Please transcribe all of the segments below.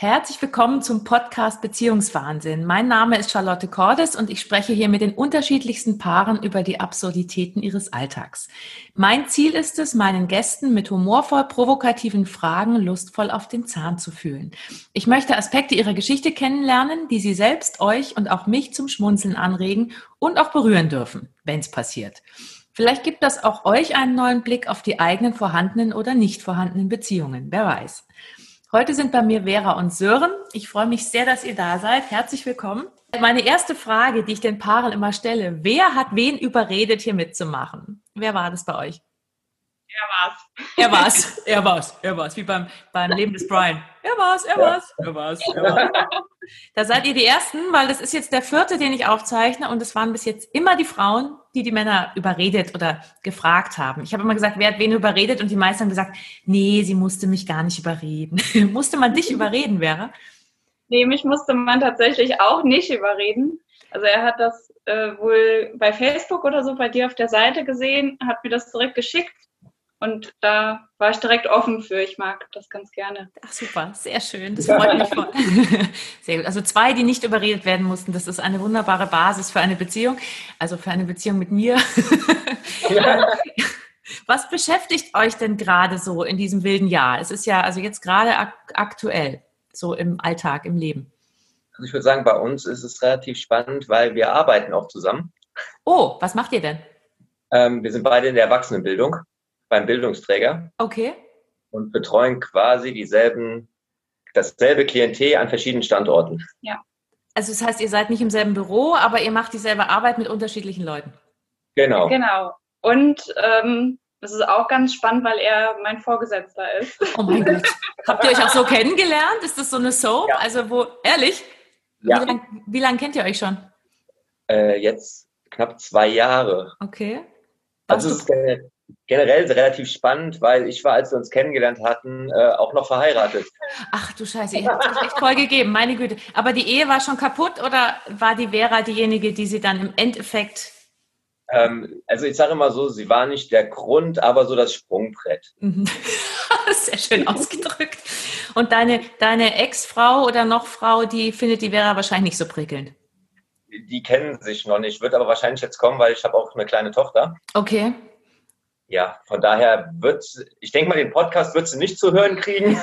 Herzlich willkommen zum Podcast Beziehungswahnsinn. Mein Name ist Charlotte Cordes und ich spreche hier mit den unterschiedlichsten Paaren über die Absurditäten ihres Alltags. Mein Ziel ist es, meinen Gästen mit humorvoll provokativen Fragen lustvoll auf den Zahn zu fühlen. Ich möchte Aspekte ihrer Geschichte kennenlernen, die sie selbst euch und auch mich zum Schmunzeln anregen und auch berühren dürfen, wenn es passiert. Vielleicht gibt das auch euch einen neuen Blick auf die eigenen vorhandenen oder nicht vorhandenen Beziehungen. Wer weiß. Heute sind bei mir Vera und Sören. Ich freue mich sehr, dass ihr da seid. Herzlich willkommen. Meine erste Frage, die ich den Paaren immer stelle, wer hat wen überredet, hier mitzumachen? Wer war das bei euch? Er war's. Er war's. Er war's. Er war's. Wie beim, beim Leben des Brian. Er war's. Er war's. Er war's. Er war's. Da seid ihr die Ersten, weil das ist jetzt der vierte, den ich aufzeichne und es waren bis jetzt immer die Frauen, die die Männer überredet oder gefragt haben. Ich habe immer gesagt, wer hat wen überredet und die meisten haben gesagt, nee, sie musste mich gar nicht überreden. musste man dich überreden, Vera? Nee, mich musste man tatsächlich auch nicht überreden. Also er hat das äh, wohl bei Facebook oder so bei dir auf der Seite gesehen, hat mir das direkt geschickt und da war ich direkt offen für. Ich mag das ganz gerne. Ach super, sehr schön. Das freut mich voll. Sehr gut. Also zwei, die nicht überredet werden mussten. Das ist eine wunderbare Basis für eine Beziehung. Also für eine Beziehung mit mir. Was beschäftigt euch denn gerade so in diesem wilden Jahr? Es ist ja also jetzt gerade ak aktuell, so im Alltag, im Leben. Also ich würde sagen, bei uns ist es relativ spannend, weil wir arbeiten auch zusammen. Oh, was macht ihr denn? Ähm, wir sind beide in der Erwachsenenbildung beim Bildungsträger. Okay. Und betreuen quasi dieselben, dasselbe Klientel an verschiedenen Standorten. Ja. Also das heißt, ihr seid nicht im selben Büro, aber ihr macht dieselbe Arbeit mit unterschiedlichen Leuten. Genau. Genau. Und ähm, das ist auch ganz spannend, weil er mein Vorgesetzter ist. Oh mein Gott. Habt ihr euch auch so kennengelernt? Ist das so eine Soap? Ja. Also wo, ehrlich? Ja. Wie lange lang kennt ihr euch schon? Äh, jetzt knapp zwei Jahre. Okay. Also es ist generell relativ spannend, weil ich war, als wir uns kennengelernt hatten, äh, auch noch verheiratet. Ach du Scheiße, ihr habt euch echt voll gegeben, meine Güte. Aber die Ehe war schon kaputt oder war die Vera diejenige, die sie dann im Endeffekt... Ähm, also ich sage immer so, sie war nicht der Grund, aber so das Sprungbrett. Mhm. Sehr schön ausgedrückt. Und deine, deine Ex-Frau oder noch Frau, die findet die Vera wahrscheinlich nicht so prickelnd. Die kennen sich noch nicht, wird aber wahrscheinlich jetzt kommen, weil ich habe auch eine kleine Tochter. Okay ja, von daher wird, ich denke mal, den Podcast wird sie nicht zu hören kriegen.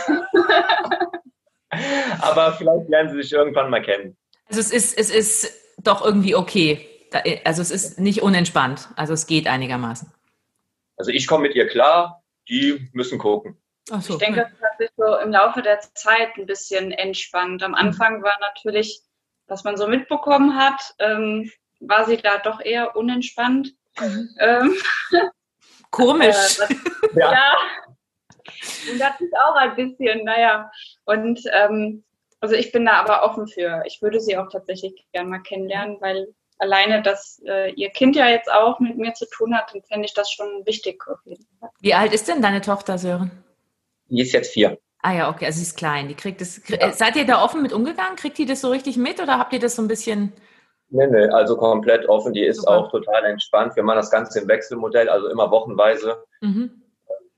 Aber vielleicht lernen sie sich irgendwann mal kennen. Also es ist, es ist doch irgendwie okay. Also es ist nicht unentspannt. Also es geht einigermaßen. Also ich komme mit ihr klar, die müssen gucken. So, ich denke, das hat sich so im Laufe der Zeit ein bisschen entspannt. Am Anfang war natürlich, was man so mitbekommen hat, ähm, war sie da doch eher unentspannt. Mhm. Ähm, Komisch. Äh, ja. ja. Und das ist auch ein bisschen, naja. Und ähm, also ich bin da aber offen für. Ich würde sie auch tatsächlich gerne mal kennenlernen, weil alleine, dass äh, ihr Kind ja jetzt auch mit mir zu tun hat, dann fände ich das schon wichtig. Wie alt ist denn deine Tochter, Sören? Die ist jetzt vier. Ah ja, okay, also sie ist klein. Die kriegt das. Ja. Seid ihr da offen mit umgegangen? Kriegt die das so richtig mit oder habt ihr das so ein bisschen Nee, nee, also komplett offen. Die ist Super. auch total entspannt. Wir machen das Ganze im Wechselmodell, also immer wochenweise. Mhm.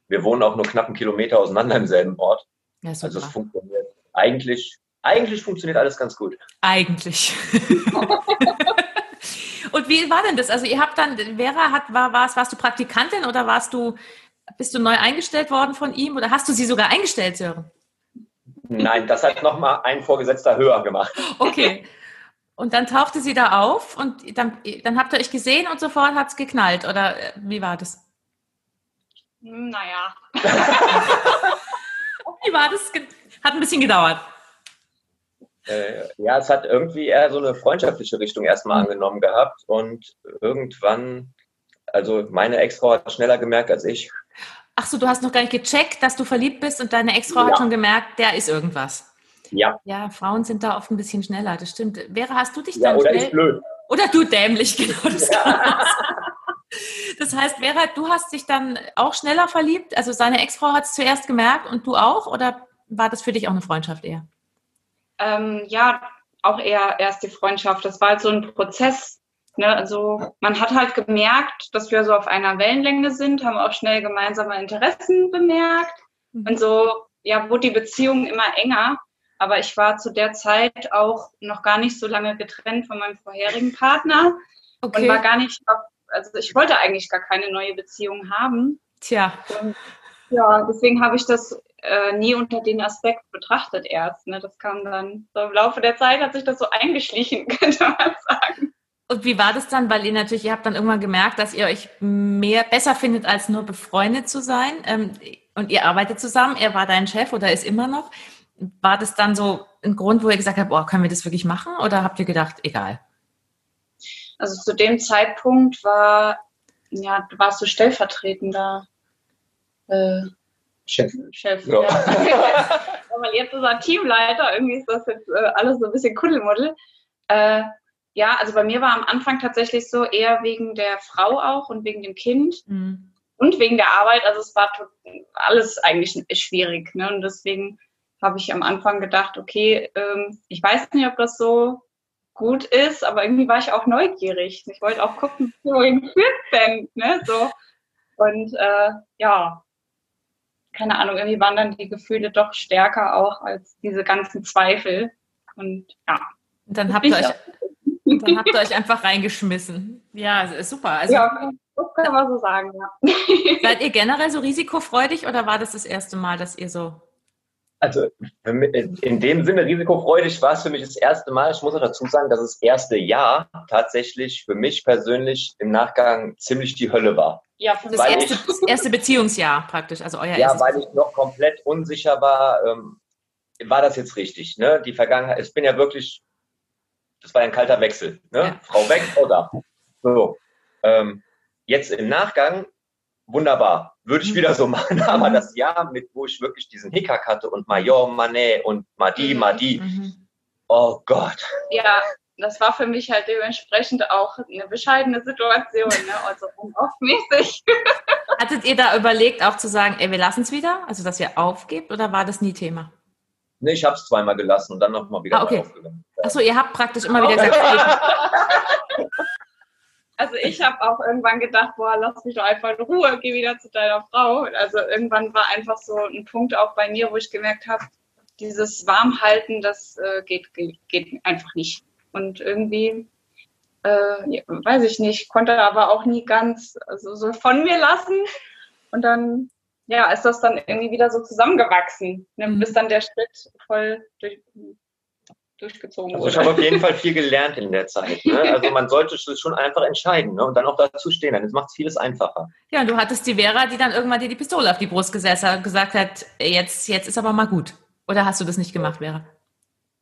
Wir wohnen auch nur knapp einen Kilometer auseinander im selben Ort. Ja, also es funktioniert. Eigentlich, eigentlich funktioniert alles ganz gut. Eigentlich. Und wie war denn das? Also ihr habt dann, Vera hat, war, warst, warst du Praktikantin oder warst du, bist du neu eingestellt worden von ihm oder hast du sie sogar eingestellt, Sören? Nein, das hat nochmal ein Vorgesetzter höher gemacht. Okay. Und dann tauchte sie da auf und dann, dann habt ihr euch gesehen und sofort hat es geknallt. Oder äh, wie war das? Hm, naja. wie war das? Hat ein bisschen gedauert. Äh, ja, es hat irgendwie eher so eine freundschaftliche Richtung erstmal mhm. angenommen gehabt. Und irgendwann, also meine Ex-Frau hat schneller gemerkt als ich. Ach so, du hast noch gar nicht gecheckt, dass du verliebt bist und deine Ex-Frau ja. hat schon gemerkt, der ist irgendwas. Ja. Ja, Frauen sind da oft ein bisschen schneller, das stimmt. Vera, hast du dich ja, dann oder schnell... blöd. Oder du dämlich, genau. Das, das heißt, Vera, du hast dich dann auch schneller verliebt? Also seine Ex-Frau hat es zuerst gemerkt und du auch? Oder war das für dich auch eine Freundschaft eher? Ähm, ja, auch eher erst die Freundschaft. Das war halt so ein Prozess. Ne? Also man hat halt gemerkt, dass wir so auf einer Wellenlänge sind, haben auch schnell gemeinsame Interessen bemerkt. Mhm. Und so ja, wurde die Beziehung immer enger. Aber ich war zu der Zeit auch noch gar nicht so lange getrennt von meinem vorherigen Partner okay. und war gar nicht, also ich wollte eigentlich gar keine neue Beziehung haben. Tja. Und, ja, deswegen habe ich das äh, nie unter den Aspekt betrachtet erst. Ne? Das kam dann so im Laufe der Zeit hat sich das so eingeschlichen, könnte man sagen. Und wie war das dann? Weil ihr natürlich, ihr habt dann irgendwann gemerkt, dass ihr euch mehr besser findet, als nur befreundet zu sein. Ähm, und ihr arbeitet zusammen. Er war dein Chef oder ist immer noch. War das dann so ein Grund, wo ihr gesagt habt, boah, können wir das wirklich machen? Oder habt ihr gedacht, egal? Also zu dem Zeitpunkt war, ja, warst du stellvertretender äh, Chef. Chef, ja. ja. Weil jetzt ist er Teamleiter, irgendwie ist das jetzt äh, alles so ein bisschen Kuddelmuddel. Äh, ja, also bei mir war am Anfang tatsächlich so eher wegen der Frau auch und wegen dem Kind mhm. und wegen der Arbeit. Also es war alles eigentlich schwierig. Ne? Und deswegen habe ich am Anfang gedacht, okay, ähm, ich weiß nicht, ob das so gut ist, aber irgendwie war ich auch neugierig. Ich wollte auch gucken, wohin führt denn, ne? So. Und äh, ja, keine Ahnung, irgendwie waren dann die Gefühle doch stärker auch als diese ganzen Zweifel. Und ja. Und dann habt ihr euch dann habt ihr euch einfach reingeschmissen. Ja, super. Also, ja, das kann man so sagen, ja. Seid ihr generell so risikofreudig oder war das das erste Mal, dass ihr so also in dem Sinne risikofreudig war es für mich das erste Mal. Ich muss auch dazu sagen, dass das erste Jahr tatsächlich für mich persönlich im Nachgang ziemlich die Hölle war. Ja, für das, erste, ich, das erste Beziehungsjahr praktisch, also euer Ja, weil ich noch komplett unsicher war, ähm, war das jetzt richtig? Ne? Die Vergangenheit, ich bin ja wirklich das war ein kalter Wechsel. Ne? Ja. Frau weg, Frau da. So. Ähm, jetzt im Nachgang, wunderbar. Würde ich wieder so machen. Aber das Jahr, mit wo ich wirklich diesen Hickhack hatte und Major, Manet und Madi, mhm. Madi. Mhm. Oh Gott. Ja, das war für mich halt dementsprechend auch eine bescheidene Situation, ne? also unaufmäßig. Hattet ihr da überlegt, auch zu sagen, ey, wir lassen es wieder, also dass ihr aufgebt, oder war das nie Thema? Nee, ich habe es zweimal gelassen und dann nochmal wieder ah, okay. aufgegangen. Achso, ihr habt praktisch immer wieder gesagt, Also ich habe auch irgendwann gedacht, boah, lass mich doch einfach in Ruhe, geh wieder zu deiner Frau. Also irgendwann war einfach so ein Punkt auch bei mir, wo ich gemerkt habe, dieses Warmhalten, das äh, geht, geht, geht, einfach nicht. Und irgendwie, äh, weiß ich nicht, konnte aber auch nie ganz also so von mir lassen. Und dann ja, ist das dann irgendwie wieder so zusammengewachsen, ne, mhm. bis dann der Schritt voll durch, durchgezogen also wurde. Ich habe auf jeden Fall viel gelernt in der Zeit. Ne? Also man sollte schon einfach entscheiden ne? und dann auch dazu stehen. Dann macht es vieles einfacher. Ja, und du hattest die Vera, die dann irgendwann dir die Pistole auf die Brust gesetzt hat und gesagt hat, jetzt, jetzt ist aber mal gut. Oder hast du das nicht gemacht, Vera?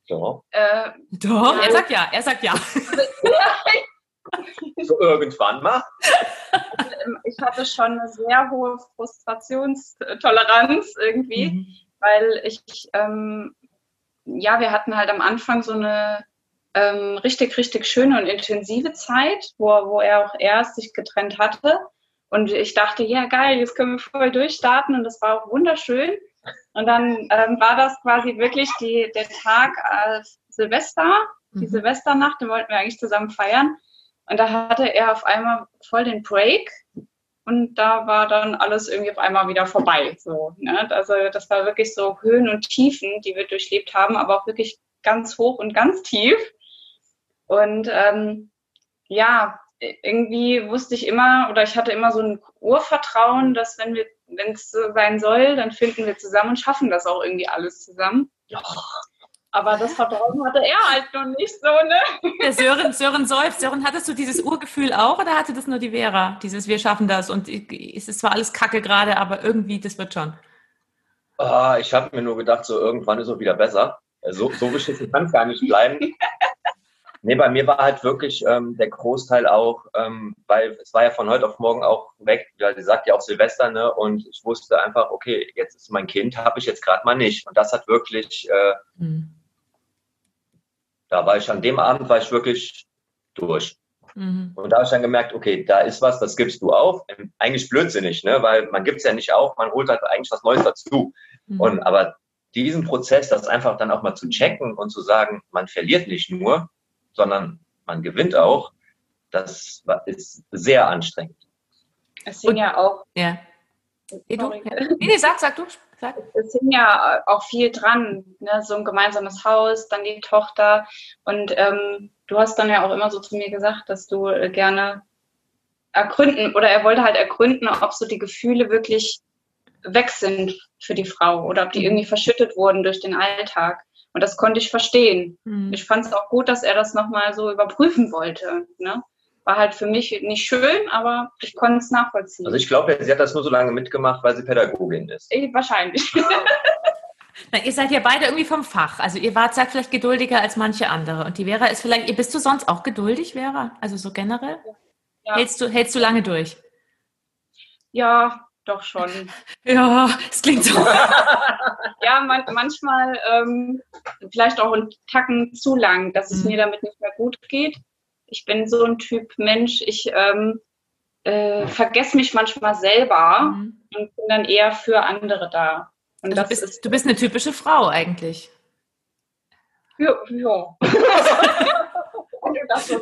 Doch. Äh, Doch, er sagt ja, er sagt ja. so irgendwann mal. Ich hatte schon eine sehr hohe Frustrationstoleranz irgendwie, mhm. weil ich, ähm, ja, wir hatten halt am Anfang so eine ähm, richtig, richtig schöne und intensive Zeit, wo, wo er auch erst sich getrennt hatte. Und ich dachte, ja, geil, jetzt können wir voll durchstarten und das war auch wunderschön. Und dann ähm, war das quasi wirklich die, der Tag äh, Silvester, die mhm. Silvesternacht, den wollten wir eigentlich zusammen feiern. Und da hatte er auf einmal voll den Break und da war dann alles irgendwie auf einmal wieder vorbei. So, ne? Also das war wirklich so Höhen und Tiefen, die wir durchlebt haben, aber auch wirklich ganz hoch und ganz tief. Und ähm, ja, irgendwie wusste ich immer oder ich hatte immer so ein Urvertrauen, dass wenn wir, wenn es so sein soll, dann finden wir zusammen und schaffen das auch irgendwie alles zusammen. Ja. Aber das Vertrauen hatte er halt noch nicht so, ne? Der Sören, Sören seufzt. Sören, hattest du dieses Urgefühl auch oder hatte das nur die Vera? Dieses Wir schaffen das und es ist zwar alles Kacke gerade, aber irgendwie, das wird schon. Oh, ich habe mir nur gedacht, so irgendwann ist es wieder besser. So, so beschissen kann es gar nicht bleiben. nee, bei mir war halt wirklich ähm, der Großteil auch, ähm, weil es war ja von heute auf morgen auch weg. Ja, sie sagt ja auch Silvester, ne? Und ich wusste einfach, okay, jetzt ist mein Kind, habe ich jetzt gerade mal nicht. Und das hat wirklich äh, mhm da war ich an dem Abend, war ich wirklich durch. Mhm. Und da habe ich dann gemerkt, okay, da ist was, das gibst du auf. Eigentlich blödsinnig, ne? weil man gibt es ja nicht auf, man holt halt eigentlich was Neues dazu. Mhm. Und aber diesen Prozess, das einfach dann auch mal zu checken und zu sagen, man verliert nicht nur, sondern man gewinnt auch, das ist sehr anstrengend. Es sind ja auch. Ja. Nee, du? Nee, nee, sag, sag du. Es hing ja auch viel dran, ne? so ein gemeinsames Haus, dann die Tochter. Und ähm, du hast dann ja auch immer so zu mir gesagt, dass du äh, gerne ergründen oder er wollte halt ergründen, ob so die Gefühle wirklich weg sind für die Frau oder ob die mhm. irgendwie verschüttet wurden durch den Alltag. Und das konnte ich verstehen. Mhm. Ich fand es auch gut, dass er das nochmal so überprüfen wollte. Ne? War halt für mich nicht schön, aber ich konnte es nachvollziehen. Also ich glaube, sie hat das nur so lange mitgemacht, weil sie Pädagogin ist. Ich, wahrscheinlich. Na, ihr seid ja beide irgendwie vom Fach. Also ihr wart seid vielleicht geduldiger als manche andere. Und die Vera ist vielleicht, bist du sonst auch geduldig, Vera? Also so generell? Ja. Hältst, du, hältst du lange durch? Ja, doch schon. Ja, es klingt so. ja, man, manchmal ähm, vielleicht auch einen Tacken zu lang, dass es mhm. mir damit nicht mehr gut geht. Ich bin so ein Typ Mensch, ich ähm, äh, vergesse mich manchmal selber mhm. und bin dann eher für andere da. Also du, bist, du bist eine typische Frau eigentlich. Ja. ja. das so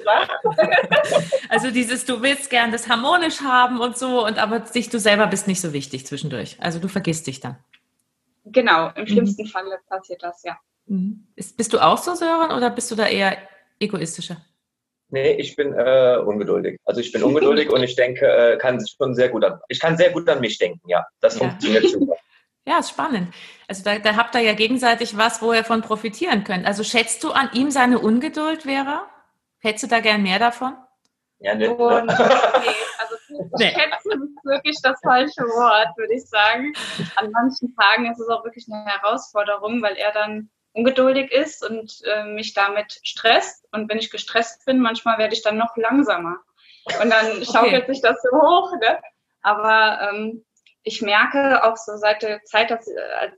also dieses, du willst gern das harmonisch haben und so, und aber dich, du selber bist nicht so wichtig zwischendurch. Also du vergisst dich dann. Genau, im schlimmsten mhm. Fall passiert das, ja. Mhm. Ist, bist du auch so, Sören, oder bist du da eher egoistischer? Nee, ich bin äh, ungeduldig. Also ich bin ungeduldig und ich denke, äh, kann schon sehr gut an. Ich kann sehr gut an mich denken, ja. Das ja. funktioniert super. Ja, ist spannend. Also da, da habt ihr ja gegenseitig was, wo ihr von profitieren könnt. Also schätzt du an ihm seine Ungeduld, Vera? Hättest du da gern mehr davon? Ja, ne. Und, okay, also nee. schätzen ist wirklich das falsche Wort, würde ich sagen. An manchen Tagen ist es auch wirklich eine Herausforderung, weil er dann ungeduldig ist und äh, mich damit stresst. Und wenn ich gestresst bin, manchmal werde ich dann noch langsamer. Und dann schaukelt okay. sich das so hoch. Ne? Aber ähm, ich merke auch so seit der Zeit, dass, äh,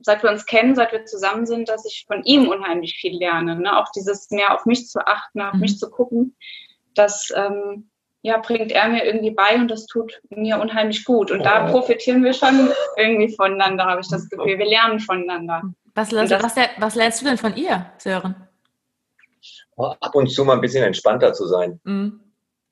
seit wir uns kennen, seit wir zusammen sind, dass ich von ihm unheimlich viel lerne. Ne? Auch dieses mehr auf mich zu achten, auf mhm. mich zu gucken, das ähm, ja, bringt er mir irgendwie bei und das tut mir unheimlich gut. Und oh. da profitieren wir schon irgendwie voneinander, habe ich das Gefühl. Wir lernen voneinander. Was, was, was, was lernst du denn von ihr, Sören? Oh, ab und zu mal ein bisschen entspannter zu sein. Mhm.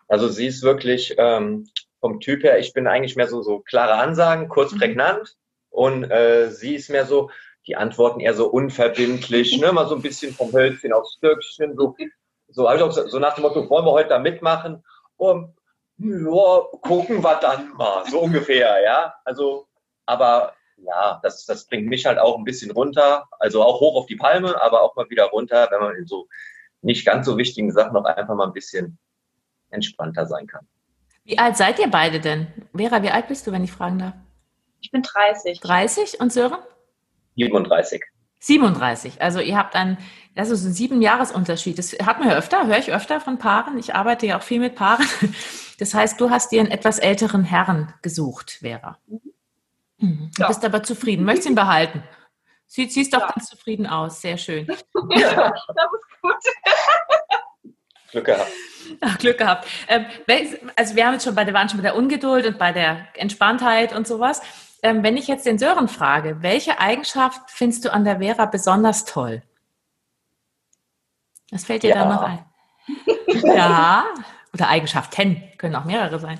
Also sie ist wirklich ähm, vom Typ her, ich bin eigentlich mehr so, so klare Ansagen, kurz mhm. prägnant. Und äh, sie ist mehr so, die Antworten eher so unverbindlich, ne? mal so ein bisschen vom Hölzchen aufs Stöckchen, so, so, ich auch so nach dem Motto, wollen wir heute da mitmachen? Und ja, gucken wir dann mal, so ungefähr, ja. Also, aber ja, das, das bringt mich halt auch ein bisschen runter, also auch hoch auf die Palme, aber auch mal wieder runter, wenn man in so nicht ganz so wichtigen Sachen noch einfach mal ein bisschen entspannter sein kann. Wie alt seid ihr beide denn? Vera, wie alt bist du, wenn ich fragen darf? Ich bin 30. 30 und Sören? 37. 37. Also ihr habt einen, das ist ein sieben Jahresunterschied. Das hat man ja öfter, höre ich öfter von Paaren. Ich arbeite ja auch viel mit Paaren. Das heißt, du hast dir einen etwas älteren Herrn gesucht, Vera. Mhm. Du ja. bist aber zufrieden, möchtest ihn behalten. Sie, siehst doch ja. ganz zufrieden aus, sehr schön. Ja, das ist gut. Glück gehabt. Ach, Glück gehabt. Ähm, also wir haben jetzt schon bei der, waren schon bei der Ungeduld und bei der Entspanntheit und sowas. Ähm, wenn ich jetzt den Sören frage, welche Eigenschaft findest du an der Vera besonders toll? Was fällt dir ja. da noch ein? ja, oder Eigenschaften, können auch mehrere sein.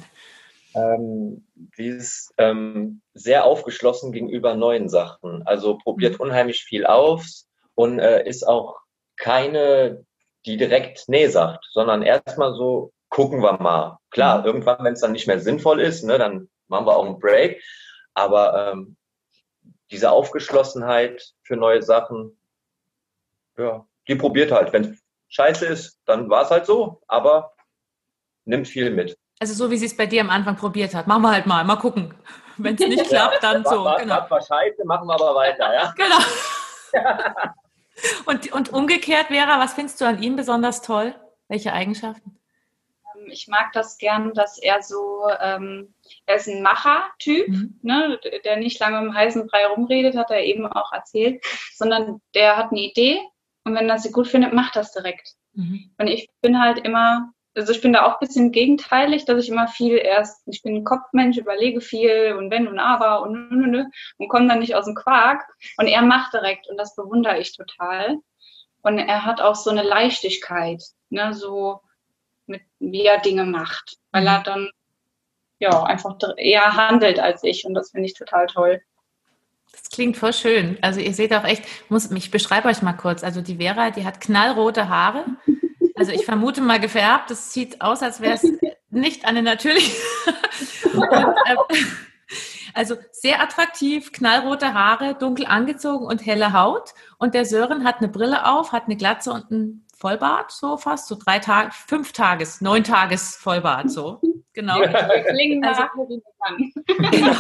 Ähm, die ist ähm, sehr aufgeschlossen gegenüber neuen Sachen. Also probiert mhm. unheimlich viel aus und äh, ist auch keine die direkt Nee sagt, sondern erstmal so, gucken wir mal. Klar, mhm. irgendwann, wenn es dann nicht mehr sinnvoll ist, ne, dann machen wir auch einen Break. Aber ähm, diese Aufgeschlossenheit für neue Sachen, ja, die probiert halt. Wenn es scheiße ist, dann war es halt so, aber nimmt viel mit. Also so wie sie es bei dir am Anfang probiert hat. Machen wir halt mal, mal gucken. Wenn es nicht klappt, dann so. War, genau. war scheiße, machen wir aber weiter, ja? Genau. Und, und umgekehrt, Vera, was findest du an ihm besonders toll? Welche Eigenschaften? Ähm, ich mag das gern, dass er so, ähm, er ist ein Macher-Typ, mhm. ne, der nicht lange im heißen Brei rumredet, hat er eben auch erzählt, sondern der hat eine Idee und wenn er sie gut findet, macht das direkt. Mhm. Und ich bin halt immer also ich bin da auch ein bisschen gegenteilig, dass ich immer viel erst, ich bin ein Kopfmensch, überlege viel und wenn und aber und und, und, und komme dann nicht aus dem Quark. Und er macht direkt und das bewundere ich total. Und er hat auch so eine Leichtigkeit, ne, so mit wie er Dinge macht, weil er dann ja einfach eher handelt als ich und das finde ich total toll. Das klingt voll schön. Also ihr seht auch echt, muss, ich beschreibe euch mal kurz. Also die Vera, die hat knallrote Haare. Also ich vermute mal gefärbt. Das sieht aus, als wäre es nicht eine natürliche. Und, äh, also sehr attraktiv, knallrote Haare, dunkel angezogen und helle Haut. Und der Sören hat eine Brille auf, hat eine Glatze und ein Vollbart, so fast, so drei Tage, fünf Tages, neun Tages Vollbart, so. Genau. also, genau.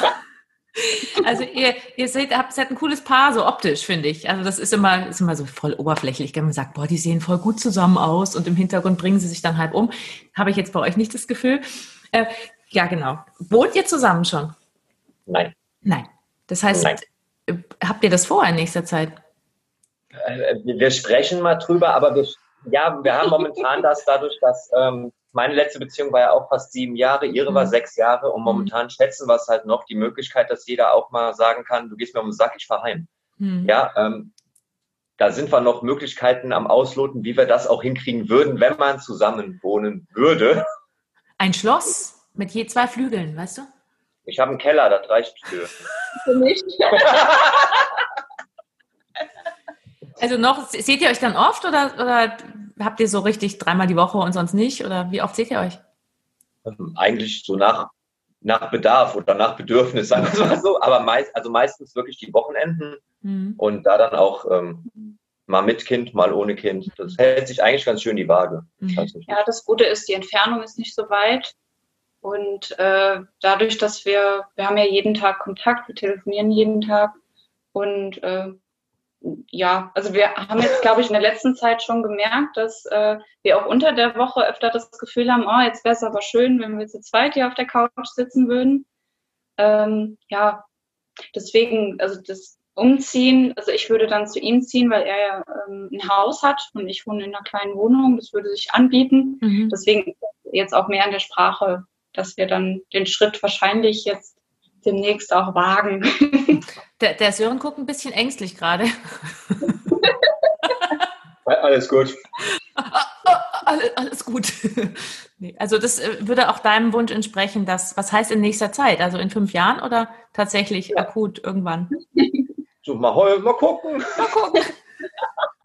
Also ihr, ihr seht, habt, seid ein cooles Paar, so optisch, finde ich. Also das ist immer, ist immer so voll oberflächlich, wenn man sagt, boah, die sehen voll gut zusammen aus und im Hintergrund bringen sie sich dann halb um. Habe ich jetzt bei euch nicht das Gefühl. Äh, ja, genau. Wohnt ihr zusammen schon? Nein. Nein. Das heißt, Nein. Äh, habt ihr das vor in nächster Zeit? Äh, wir sprechen mal drüber, aber wir, ja, wir haben momentan das dadurch, dass ähm, meine letzte Beziehung war ja auch fast sieben Jahre, ihre mhm. war sechs Jahre und momentan mhm. schätzen wir es halt noch die Möglichkeit, dass jeder auch mal sagen kann, du gehst mir um den Sack, ich fahr heim. Mhm. Ja, ähm, da sind wir noch Möglichkeiten am Ausloten, wie wir das auch hinkriegen würden, wenn man zusammen wohnen würde. Ein Schloss mit je zwei Flügeln, weißt du? Ich habe einen Keller, das reicht für. Für mich. also noch, seht ihr euch dann oft oder, oder habt ihr so richtig dreimal die Woche und sonst nicht? Oder wie oft seht ihr euch? Ähm, eigentlich so nach, nach Bedarf oder nach Bedürfnis, sagen wir mal so. Aber meist, also meistens wirklich die Wochenenden mhm. und da dann auch ähm, mal mit Kind, mal ohne Kind. Das hält sich eigentlich ganz schön die Waage. Mhm. Ja, das Gute ist, die Entfernung ist nicht so weit. Und äh, dadurch, dass wir, wir haben ja jeden Tag Kontakt, wir telefonieren jeden Tag und äh, ja, also wir haben jetzt, glaube ich, in der letzten Zeit schon gemerkt, dass äh, wir auch unter der Woche öfter das Gefühl haben, oh, jetzt wäre es aber schön, wenn wir zu zweit hier auf der Couch sitzen würden. Ähm, ja, deswegen, also das Umziehen, also ich würde dann zu ihm ziehen, weil er ja ähm, ein Haus hat und ich wohne in einer kleinen Wohnung, das würde sich anbieten. Mhm. Deswegen jetzt auch mehr an der Sprache, dass wir dann den Schritt wahrscheinlich jetzt demnächst auch wagen. Der, der Sören guckt ein bisschen ängstlich gerade. Alles gut. Alles, alles gut. Also das äh, würde auch deinem Wunsch entsprechen, dass, was heißt in nächster Zeit? Also in fünf Jahren oder tatsächlich ja. akut irgendwann? So, mal, mal gucken. Mal gucken.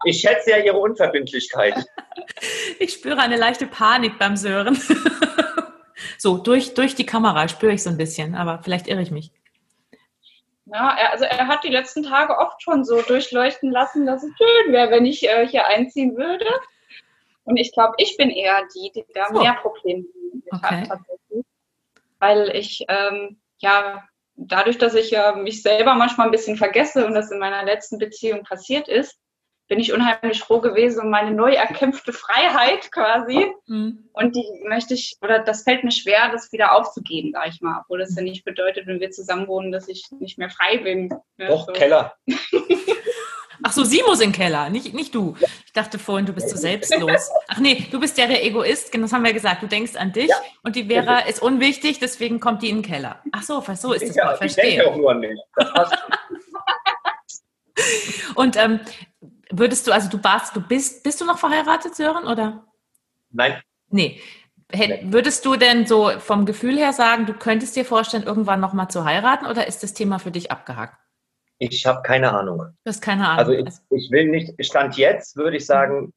Ich schätze ja Ihre Unverbindlichkeit. Ich spüre eine leichte Panik beim Sören. So, durch, durch die Kamera spüre ich so ein bisschen, aber vielleicht irre ich mich. Ja, er, also er hat die letzten Tage oft schon so durchleuchten lassen, dass es schön wäre, wenn ich äh, hier einziehen würde. Und ich glaube, ich bin eher die, die da so. mehr Probleme okay. hat. Weil ich, ähm, ja, dadurch, dass ich ja mich selber manchmal ein bisschen vergesse und das in meiner letzten Beziehung passiert ist, bin ich unheimlich froh gewesen um meine neu erkämpfte Freiheit quasi. Mhm. Und die möchte ich, oder das fällt mir schwer, das wieder aufzugeben, sag ich mal. Obwohl das ja nicht bedeutet, wenn wir zusammen wohnen, dass ich nicht mehr frei bin. Ja, Doch, so. Keller. Ach so, sie muss in den Keller, nicht, nicht du. Ich dachte vorhin, du bist so selbstlos. Ach nee, du bist ja der Egoist, das haben wir gesagt. Du denkst an dich ja. und die Vera ist unwichtig, deswegen kommt die in den Keller. Ach so, so ist das. Ja, verstehe. Ich denke auch nur an mich. Das passt. und ähm, Würdest du, also du warst, du bist, bist du noch verheiratet, Sören, oder? Nein. Nee. Würdest du denn so vom Gefühl her sagen, du könntest dir vorstellen, irgendwann nochmal zu heiraten oder ist das Thema für dich abgehakt? Ich habe keine Ahnung. Du hast keine Ahnung. Also ich, ich, will nicht, Stand jetzt würde ich sagen,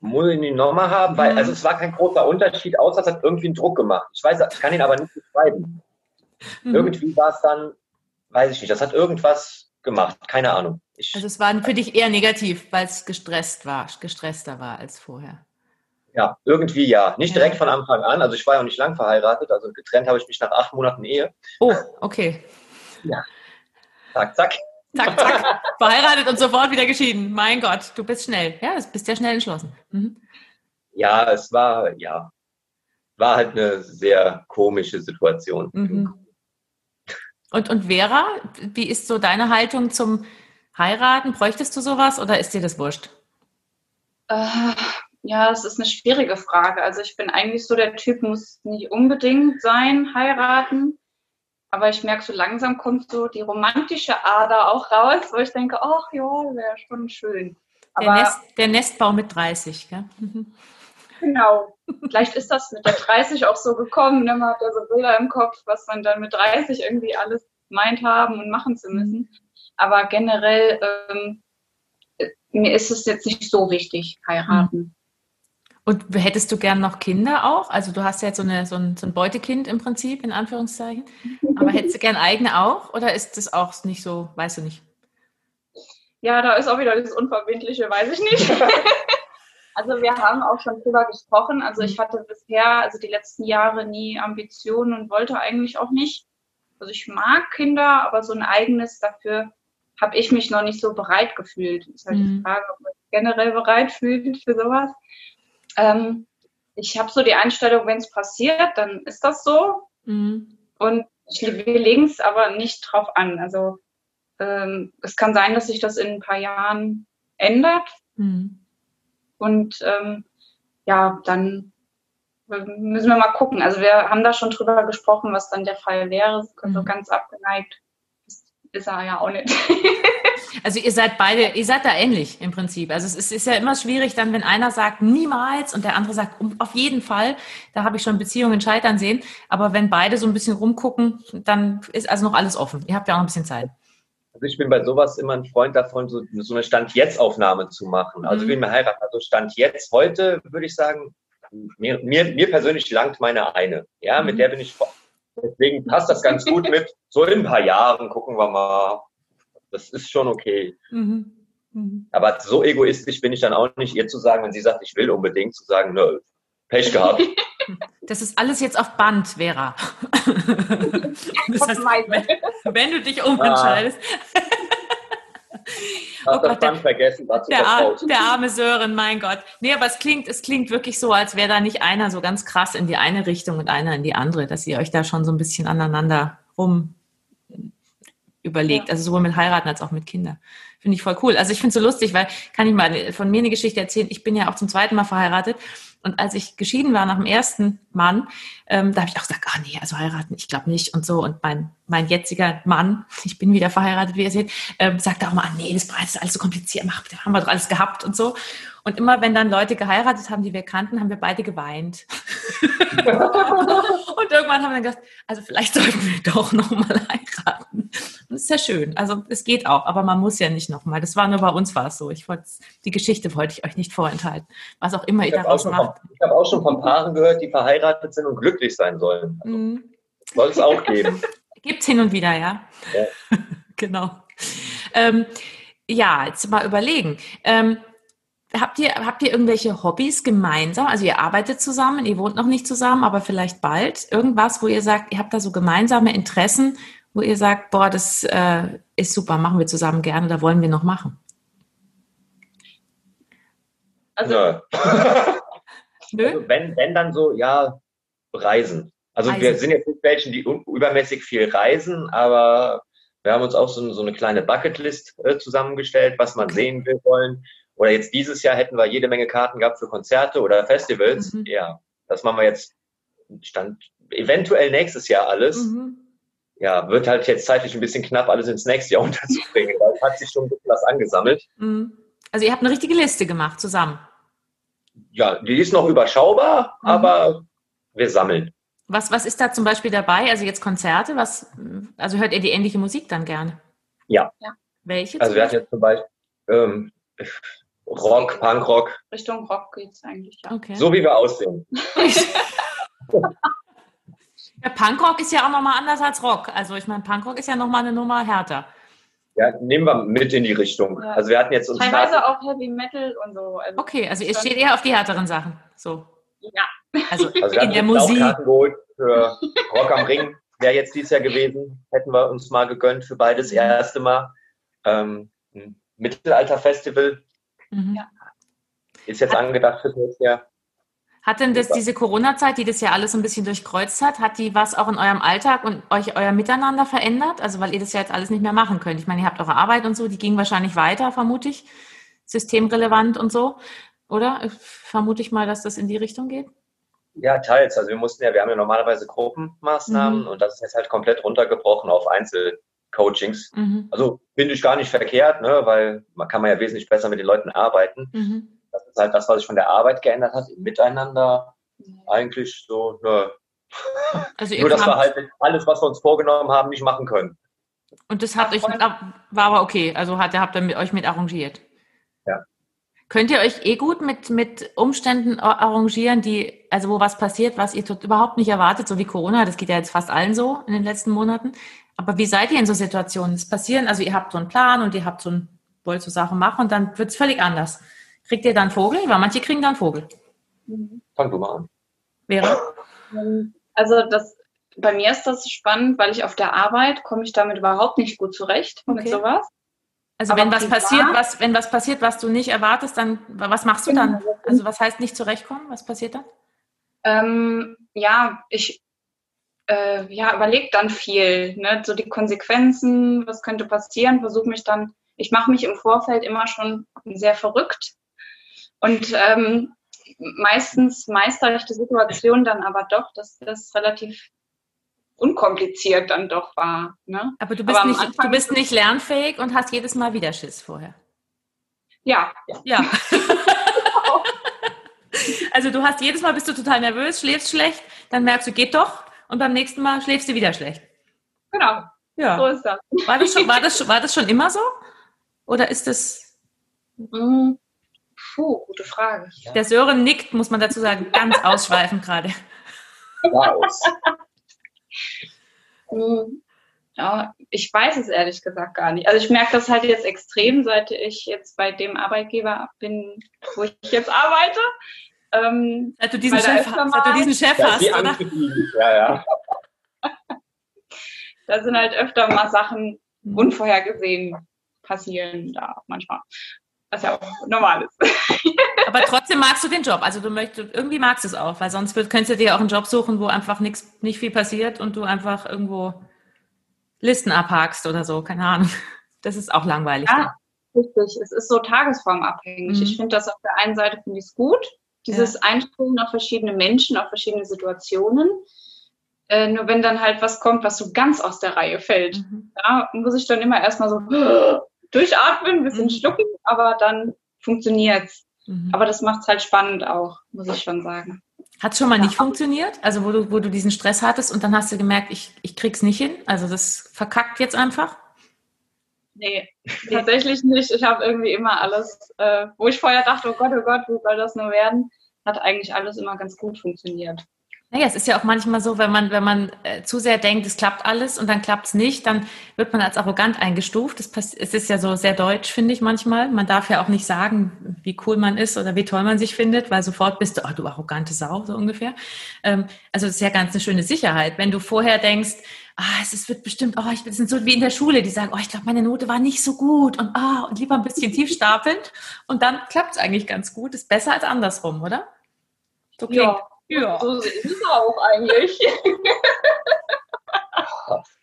muss ich ihn nochmal haben, weil mhm. also es war kein großer Unterschied, außer es hat irgendwie einen Druck gemacht. Ich weiß, ich kann ihn aber nicht beschreiben. Mhm. Irgendwie war es dann, weiß ich nicht, das hat irgendwas gemacht, keine Ahnung. Ich, also es war für dich eher negativ, weil es gestresst war, gestresster war als vorher. Ja, irgendwie ja. Nicht direkt ja. von Anfang an. Also ich war ja auch nicht lang verheiratet. Also getrennt habe ich mich nach acht Monaten Ehe. Oh, okay. Ja. Zack, zack. Zack, zack. Verheiratet und sofort wieder geschieden. Mein Gott, du bist schnell. Ja, du bist ja schnell entschlossen. Mhm. Ja, es war, ja, war halt eine sehr komische Situation. Mhm. Und, und Vera, wie ist so deine Haltung zum heiraten? Bräuchtest du sowas oder ist dir das wurscht? Äh, ja, es ist eine schwierige Frage. Also ich bin eigentlich so der Typ, muss nicht unbedingt sein, heiraten. Aber ich merke, so langsam kommt so die romantische Ader auch raus, wo ich denke, ach ja, wäre schon schön. Aber der, Nest, der, Nestbau mit 30, gell? Mhm. Genau. Vielleicht ist das mit der 30 auch so gekommen. Ne? Man hat ja so Bilder im Kopf, was man dann mit 30 irgendwie alles meint haben und machen zu müssen. aber generell ähm, mir ist es jetzt nicht so wichtig, heiraten. Und hättest du gern noch Kinder auch? Also du hast ja jetzt so, eine, so, ein, so ein Beutekind im Prinzip, in Anführungszeichen. Aber hättest du gern eigene auch? Oder ist das auch nicht so, weißt du nicht? Ja, da ist auch wieder das Unverbindliche, weiß ich nicht. also wir haben auch schon drüber gesprochen. Also ich hatte bisher, also die letzten Jahre nie Ambitionen und wollte eigentlich auch nicht. Also ich mag Kinder, aber so ein eigenes dafür habe ich mich noch nicht so bereit gefühlt. Das ist halt mhm. die Frage, ob man sich generell bereit fühlt für sowas. Ähm, ich habe so die Einstellung, wenn es passiert, dann ist das so. Mhm. Und ich, wir legen es aber nicht drauf an. Also ähm, es kann sein, dass sich das in ein paar Jahren ändert. Mhm. Und ähm, ja, dann müssen wir mal gucken. Also wir haben da schon drüber gesprochen, was dann der Fall wäre. Also mhm. ganz abgeneigt ist er ja auch nicht. Also ihr seid beide, ihr seid da ähnlich im Prinzip. Also es ist, ist, ja immer schwierig dann, wenn einer sagt niemals und der andere sagt auf jeden Fall, da habe ich schon Beziehungen scheitern sehen. Aber wenn beide so ein bisschen rumgucken, dann ist also noch alles offen. Ihr habt ja auch ein bisschen Zeit. Also ich bin bei sowas immer ein Freund davon, so, so eine Stand-Jetzt-Aufnahme zu machen. Also mhm. wenn wir heiraten, also Stand jetzt heute würde ich sagen, mir, mir, mir persönlich langt meine eine. Ja, mhm. mit der bin ich Deswegen passt das ganz gut mit. So in ein paar Jahren gucken wir mal. Das ist schon okay. Mhm. Mhm. Aber so egoistisch bin ich dann auch nicht, ihr zu sagen, wenn sie sagt, ich will unbedingt, zu sagen, nö, Pech gehabt. Das ist alles jetzt auf Band, Vera. Das heißt, wenn, wenn du dich umentscheidest. Ah. Oh Gott, der, vergessen, der, Ar der, arme Sören, mein Gott. Nee, aber es klingt, es klingt wirklich so, als wäre da nicht einer so ganz krass in die eine Richtung und einer in die andere, dass ihr euch da schon so ein bisschen aneinander rum überlegt. Ja. Also sowohl mit heiraten als auch mit Kindern. Finde ich voll cool. Also ich finde es so lustig, weil kann ich mal von mir eine Geschichte erzählen. Ich bin ja auch zum zweiten Mal verheiratet und als ich geschieden war nach dem ersten Mann, ähm, da habe ich auch gesagt, ah nee, also heiraten, ich glaube nicht und so. Und mein, mein jetziger Mann, ich bin wieder verheiratet, wie ihr seht, ähm, sagte auch mal, ah, nee, das ist alles so kompliziert, haben wir doch alles gehabt und so. Und immer wenn dann Leute geheiratet haben, die wir kannten, haben wir beide geweint. und irgendwann haben wir dann gedacht, also vielleicht sollten wir doch nochmal heiraten. Und das ist ja schön. Also es geht auch, aber man muss ja nicht nochmal. Das war nur bei uns war es so. Ich wollte die Geschichte wollte ich euch nicht vorenthalten. Was auch immer ich ihr daraus macht. Von, ich habe auch schon von Paaren gehört, die verheiratet sind und glücklich sein sollen. Also, mm. Soll es auch geben. Gibt es hin und wieder, ja. ja. genau. Ähm, ja, jetzt mal überlegen. Ähm, Habt ihr, habt ihr irgendwelche Hobbys gemeinsam? Also ihr arbeitet zusammen, ihr wohnt noch nicht zusammen, aber vielleicht bald. Irgendwas, wo ihr sagt, ihr habt da so gemeinsame Interessen, wo ihr sagt, boah, das äh, ist super, machen wir zusammen gerne, da wollen wir noch machen. Also, also wenn, wenn dann so, ja, Reisen. Also Reisen. wir sind jetzt nicht welchen, die übermäßig viel reisen, aber wir haben uns auch so, so eine kleine Bucketlist äh, zusammengestellt, was man okay. sehen will wollen. Oder jetzt dieses Jahr hätten wir jede Menge Karten gehabt für Konzerte oder Festivals. Mhm. Ja, das machen wir jetzt, stand eventuell nächstes Jahr alles. Mhm. Ja, wird halt jetzt zeitlich ein bisschen knapp, alles ins nächste Jahr unterzubringen, weil es hat sich schon ein bisschen was angesammelt. Mhm. Also ihr habt eine richtige Liste gemacht zusammen. Ja, die ist noch überschaubar, mhm. aber wir sammeln. Was, was ist da zum Beispiel dabei? Also jetzt Konzerte, was, also hört ihr die ähnliche Musik dann gerne? Ja. ja. Welche? Also wir hatten jetzt zum Beispiel ähm, Rock, Punkrock. Richtung Rock geht es eigentlich, ja. Okay. So wie wir aussehen. ja, Punkrock ist ja auch nochmal anders als Rock. Also ich meine, Punkrock ist ja nochmal eine Nummer härter. Ja, nehmen wir mit in die Richtung. Ja. Also wir hatten jetzt uns Teilweise auch Heavy Metal und so. Also okay, also ihr steht eher auf die härteren Sachen. So. Ja. Also, also in der Musik. Auch geholt für Rock am Ring wäre jetzt dieses Jahr gewesen. Hätten wir uns mal gegönnt für beides mhm. erste Mal. Ähm, Mittelalter-Festival Mhm. Ist jetzt hat, angedacht fürs nächste Jahr. Hat denn das, diese Corona-Zeit, die das ja alles ein bisschen durchkreuzt hat, hat die was auch in eurem Alltag und euch euer Miteinander verändert? Also weil ihr das ja jetzt alles nicht mehr machen könnt. Ich meine, ihr habt eure Arbeit und so, die ging wahrscheinlich weiter, vermute ich. Systemrelevant und so, oder? Vermute ich mal, dass das in die Richtung geht. Ja, teils. Also wir mussten ja, wir haben ja normalerweise Gruppenmaßnahmen mhm. und das ist jetzt halt komplett runtergebrochen auf Einzel, Coachings. Mhm. Also finde ich gar nicht verkehrt, ne, weil man kann man ja wesentlich besser mit den Leuten arbeiten. Mhm. Das ist halt das, was sich von der Arbeit geändert hat, im Miteinander eigentlich so, ne. Also Nur, dass wir halt alles, was wir uns vorgenommen haben, nicht machen können. Und das hat euch, war aber okay, also hat, habt ihr mit, euch mit arrangiert? Ja. Könnt ihr euch eh gut mit, mit Umständen arrangieren, die, also wo was passiert, was ihr überhaupt nicht erwartet, so wie Corona, das geht ja jetzt fast allen so in den letzten Monaten. Aber wie seid ihr in so Situationen? Es passieren, also ihr habt so einen Plan und ihr habt so ein, wollt so Sachen machen und dann wird es völlig anders. Kriegt ihr dann Vogel? Weil manche kriegen dann Vogel. Fang du mal an. Wäre? Also das, bei mir ist das spannend, weil ich auf der Arbeit komme ich damit überhaupt nicht gut zurecht okay. mit sowas. Also wenn was passiert, was, wenn was passiert, was du nicht erwartest, dann was machst du dann? Genau. Also was heißt nicht zurechtkommen? Was passiert dann? Ähm, ja, ich äh, ja, überlege dann viel, ne? so die Konsequenzen, was könnte passieren, versuche mich dann, ich mache mich im Vorfeld immer schon sehr verrückt und ähm, meistens meistere ich die Situation dann aber doch, dass das relativ unkompliziert dann doch war. Ne? Aber du bist, Aber nicht, du bist nicht lernfähig und hast jedes Mal wieder Schiss vorher. Ja. Ja. also du hast jedes Mal bist du total nervös, schläfst schlecht, dann merkst du, geht doch, und beim nächsten Mal schläfst du wieder schlecht. Genau. Ja. So ist das. War das schon, war das, war das schon immer so? Oder ist das? Mm, puh, gute Frage. Der Sören nickt, muss man dazu sagen, ganz ausschweifend gerade. Wow. Hm, ja, ich weiß es ehrlich gesagt gar nicht. Also ich merke das halt jetzt extrem, seit ich jetzt bei dem Arbeitgeber bin, wo ich jetzt arbeite. Ähm, seit du diesen Chef, seit du diesen Chef hast, oder? Ja, ja. da sind halt öfter mal Sachen unvorhergesehen passieren da manchmal. Was ja auch normal ist. Aber trotzdem magst du den Job. Also du möchtest, irgendwie magst du es auch, weil sonst könntest du dir auch einen Job suchen, wo einfach nichts, nicht viel passiert und du einfach irgendwo Listen abhakst oder so, keine Ahnung. Das ist auch langweilig. Ja, richtig. Es ist so tagesformabhängig. Mhm. Ich finde das auf der einen Seite finde ich es gut, dieses ja. Einstellen auf verschiedene Menschen, auf verschiedene Situationen. Äh, nur wenn dann halt was kommt, was so ganz aus der Reihe fällt, mhm. ja, muss ich dann immer erstmal so durchatmen, ein bisschen mhm. schlucken, aber dann funktioniert's. Mhm. Aber das macht es halt spannend auch, muss ich schon sagen. Hat es schon mal ja. nicht funktioniert? Also wo du, wo du diesen Stress hattest und dann hast du gemerkt, ich, ich krieg's nicht hin? Also das verkackt jetzt einfach? Nee, tatsächlich nicht. Ich habe irgendwie immer alles, äh, wo ich vorher dachte, oh Gott, oh Gott, wie soll das nur werden, hat eigentlich alles immer ganz gut funktioniert. Naja, es ist ja auch manchmal so, wenn man, wenn man äh, zu sehr denkt, es klappt alles und dann klappt es nicht, dann wird man als arrogant eingestuft. Das es ist ja so sehr deutsch, finde ich manchmal. Man darf ja auch nicht sagen, wie cool man ist oder wie toll man sich findet, weil sofort bist du, oh, du arrogante Sau, so ungefähr. Ähm, also das ist ja ganz eine schöne Sicherheit. Wenn du vorher denkst, ah, es wird bestimmt, oh, ich bin so wie in der Schule, die sagen, oh, ich glaube, meine Note war nicht so gut und ah, und lieber ein bisschen tief stapelnd und dann klappt es eigentlich ganz gut. Ist besser als andersrum, oder? So klingt. Ja. Ja. So ist es auch eigentlich.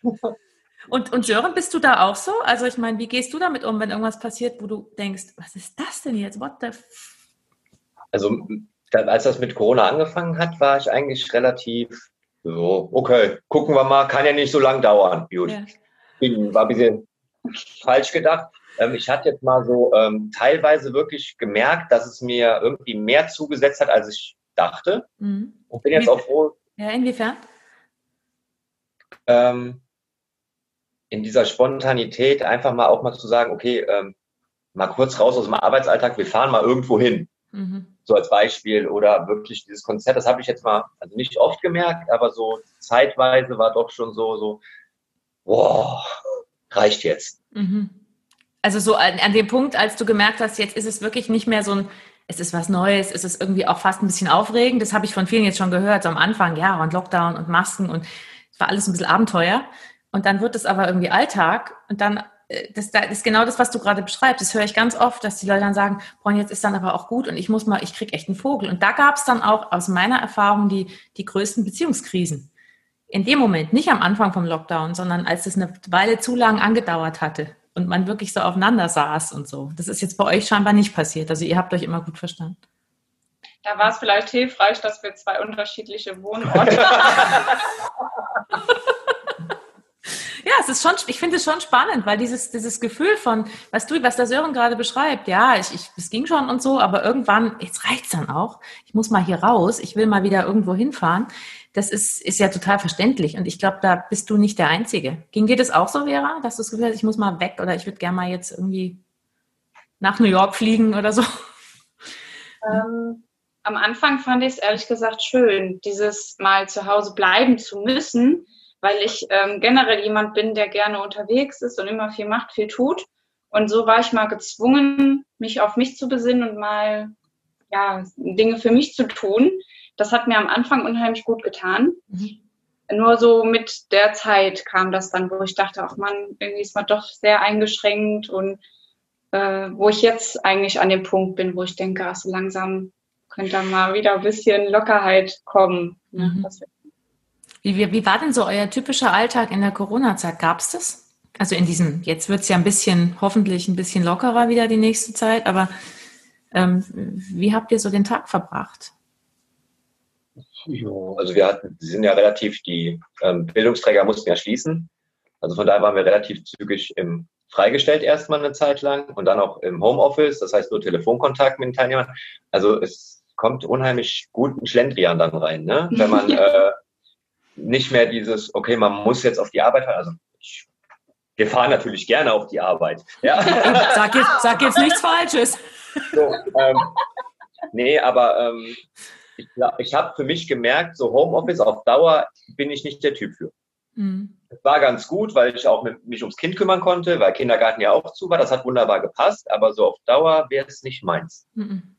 und, und Sören, bist du da auch so? Also ich meine, wie gehst du damit um, wenn irgendwas passiert, wo du denkst, was ist das denn jetzt? What the also als das mit Corona angefangen hat, war ich eigentlich relativ so, okay, gucken wir mal, kann ja nicht so lang dauern. Gut. Ja. War ein bisschen falsch gedacht. Ähm, ich hatte jetzt mal so ähm, teilweise wirklich gemerkt, dass es mir irgendwie mehr zugesetzt hat, als ich dachte. Mhm. Und bin jetzt auch froh. Ja, inwiefern? Ähm, in dieser Spontanität einfach mal auch mal zu sagen, okay, ähm, mal kurz raus aus dem Arbeitsalltag, wir fahren mal irgendwo hin. Mhm. So als Beispiel oder wirklich dieses Konzert, das habe ich jetzt mal, also nicht oft gemerkt, aber so zeitweise war doch schon so, so, boah, reicht jetzt. Mhm. Also so an, an, dem Punkt, als du gemerkt hast, jetzt ist es wirklich nicht mehr so ein es ist was Neues, es ist irgendwie auch fast ein bisschen aufregend. Das habe ich von vielen jetzt schon gehört, so am Anfang, ja, und Lockdown und Masken und es war alles ein bisschen Abenteuer. Und dann wird es aber irgendwie Alltag und dann, äh, das, das ist genau das, was du gerade beschreibst. Das höre ich ganz oft, dass die Leute dann sagen, boah, jetzt ist dann aber auch gut und ich muss mal, ich krieg echt einen Vogel. Und da gab es dann auch aus meiner Erfahrung die, die größten Beziehungskrisen. In dem Moment, nicht am Anfang vom Lockdown, sondern als es eine Weile zu lang angedauert hatte und man wirklich so aufeinander saß und so. Das ist jetzt bei euch scheinbar nicht passiert. Also ihr habt euch immer gut verstanden. Da war es vielleicht hilfreich, dass wir zwei unterschiedliche Wohnorte haben. Ja, es ist schon, ich finde es schon spannend, weil dieses, dieses Gefühl von, was du, was der Sören gerade beschreibt, ja, ich, ich, es ging schon und so, aber irgendwann, jetzt reicht's dann auch. Ich muss mal hier raus, ich will mal wieder irgendwo hinfahren. Das ist, ist ja total verständlich. Und ich glaube, da bist du nicht der Einzige. Ging dir das auch so, Vera, dass du das Gefühl hast, ich muss mal weg oder ich würde gerne mal jetzt irgendwie nach New York fliegen oder so? Ähm, am Anfang fand ich es ehrlich gesagt schön, dieses Mal zu Hause bleiben zu müssen, weil ich ähm, generell jemand bin, der gerne unterwegs ist und immer viel macht, viel tut. Und so war ich mal gezwungen, mich auf mich zu besinnen und mal ja, Dinge für mich zu tun. Das hat mir am Anfang unheimlich gut getan. Mhm. Nur so mit der Zeit kam das dann, wo ich dachte, ach man, irgendwie ist man doch sehr eingeschränkt und äh, wo ich jetzt eigentlich an dem Punkt bin, wo ich denke, ach so langsam könnte da mal wieder ein bisschen Lockerheit kommen. Mhm. Wie, wie, war denn so euer typischer Alltag in der Corona-Zeit? Gab es das? Also in diesem, jetzt wird es ja ein bisschen, hoffentlich ein bisschen lockerer wieder die nächste Zeit, aber ähm, wie habt ihr so den Tag verbracht? Also wir hatten, sie sind ja relativ, die ähm, Bildungsträger mussten ja schließen. Also von daher waren wir relativ zügig im freigestellt erstmal eine Zeit lang und dann auch im Homeoffice, das heißt nur Telefonkontakt mit den Teilnehmern. Also es kommt unheimlich gut ein Schlendrian dann rein, ne? wenn man äh, nicht mehr dieses, okay, man muss jetzt auf die Arbeit, also ich, wir fahren natürlich gerne auf die Arbeit. Ja? Sag, jetzt, sag jetzt nichts Falsches. So, ähm, nee, aber ähm, ich, ich habe für mich gemerkt, so Homeoffice auf Dauer bin ich nicht der Typ für. Mhm. Das war ganz gut, weil ich auch mit, mich ums Kind kümmern konnte, weil Kindergarten ja auch zu war. Das hat wunderbar gepasst, aber so auf Dauer wäre es nicht meins. Mhm.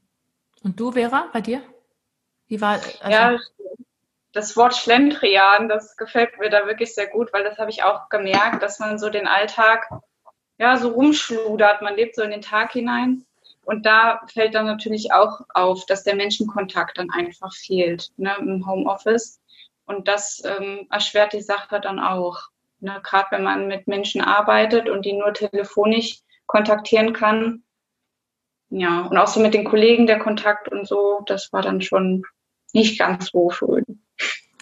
Und du, Vera, bei dir? Wie war also Ja, das Wort Schlendrian, das gefällt mir da wirklich sehr gut, weil das habe ich auch gemerkt, dass man so den Alltag ja so rumschludert. Man lebt so in den Tag hinein. Und da fällt dann natürlich auch auf, dass der Menschenkontakt dann einfach fehlt ne, im Homeoffice. Und das ähm, erschwert die Sache dann auch. Ne? Gerade wenn man mit Menschen arbeitet und die nur telefonisch kontaktieren kann. Ja, und auch so mit den Kollegen der Kontakt und so, das war dann schon nicht ganz so schön.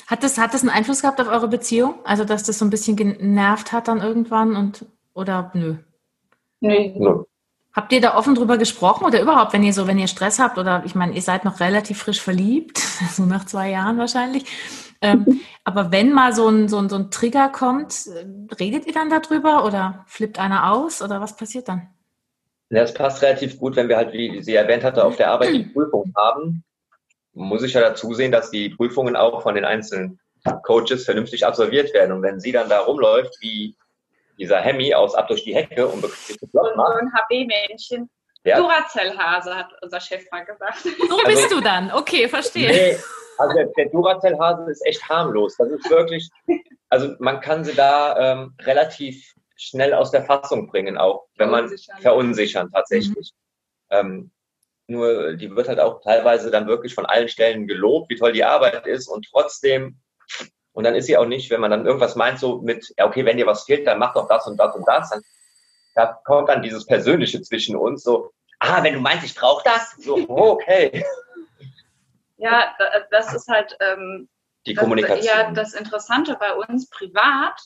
Hat das, hat das einen Einfluss gehabt auf eure Beziehung? Also, dass das so ein bisschen genervt hat dann irgendwann und oder nö? Nee. Habt ihr da offen drüber gesprochen oder überhaupt, wenn ihr so, wenn ihr Stress habt oder ich meine, ihr seid noch relativ frisch verliebt, so nach zwei Jahren wahrscheinlich. Ähm, aber wenn mal so ein, so, ein, so ein Trigger kommt, redet ihr dann darüber oder flippt einer aus oder was passiert dann? Ja, es passt relativ gut, wenn wir halt, wie sie erwähnt hatte, auf der Arbeit die Prüfung haben muss ich ja dazu sehen, dass die Prüfungen auch von den einzelnen Coaches vernünftig absolviert werden. Und wenn sie dann da rumläuft, wie dieser Hemmy aus Ab durch die Hecke und bekriegt und ein HB-Männchen. Ja. Duracell-Hase, hat unser Chef mal gesagt. So bist also, du dann. Okay, verstehe. Nee, also der, der Duracell-Hase ist echt harmlos. Das ist wirklich, also man kann sie da ähm, relativ schnell aus der Fassung bringen, auch wenn man verunsichern tatsächlich. Mhm. Ähm, nur die wird halt auch teilweise dann wirklich von allen Stellen gelobt, wie toll die Arbeit ist und trotzdem, und dann ist sie auch nicht, wenn man dann irgendwas meint, so mit, ja, okay, wenn dir was fehlt, dann mach doch das und das und das, dann da kommt dann dieses Persönliche zwischen uns, so, ah, wenn du meinst, ich brauche das, so, okay. Ja, das ist halt ähm, die Kommunikation. ja, das Interessante bei uns privat.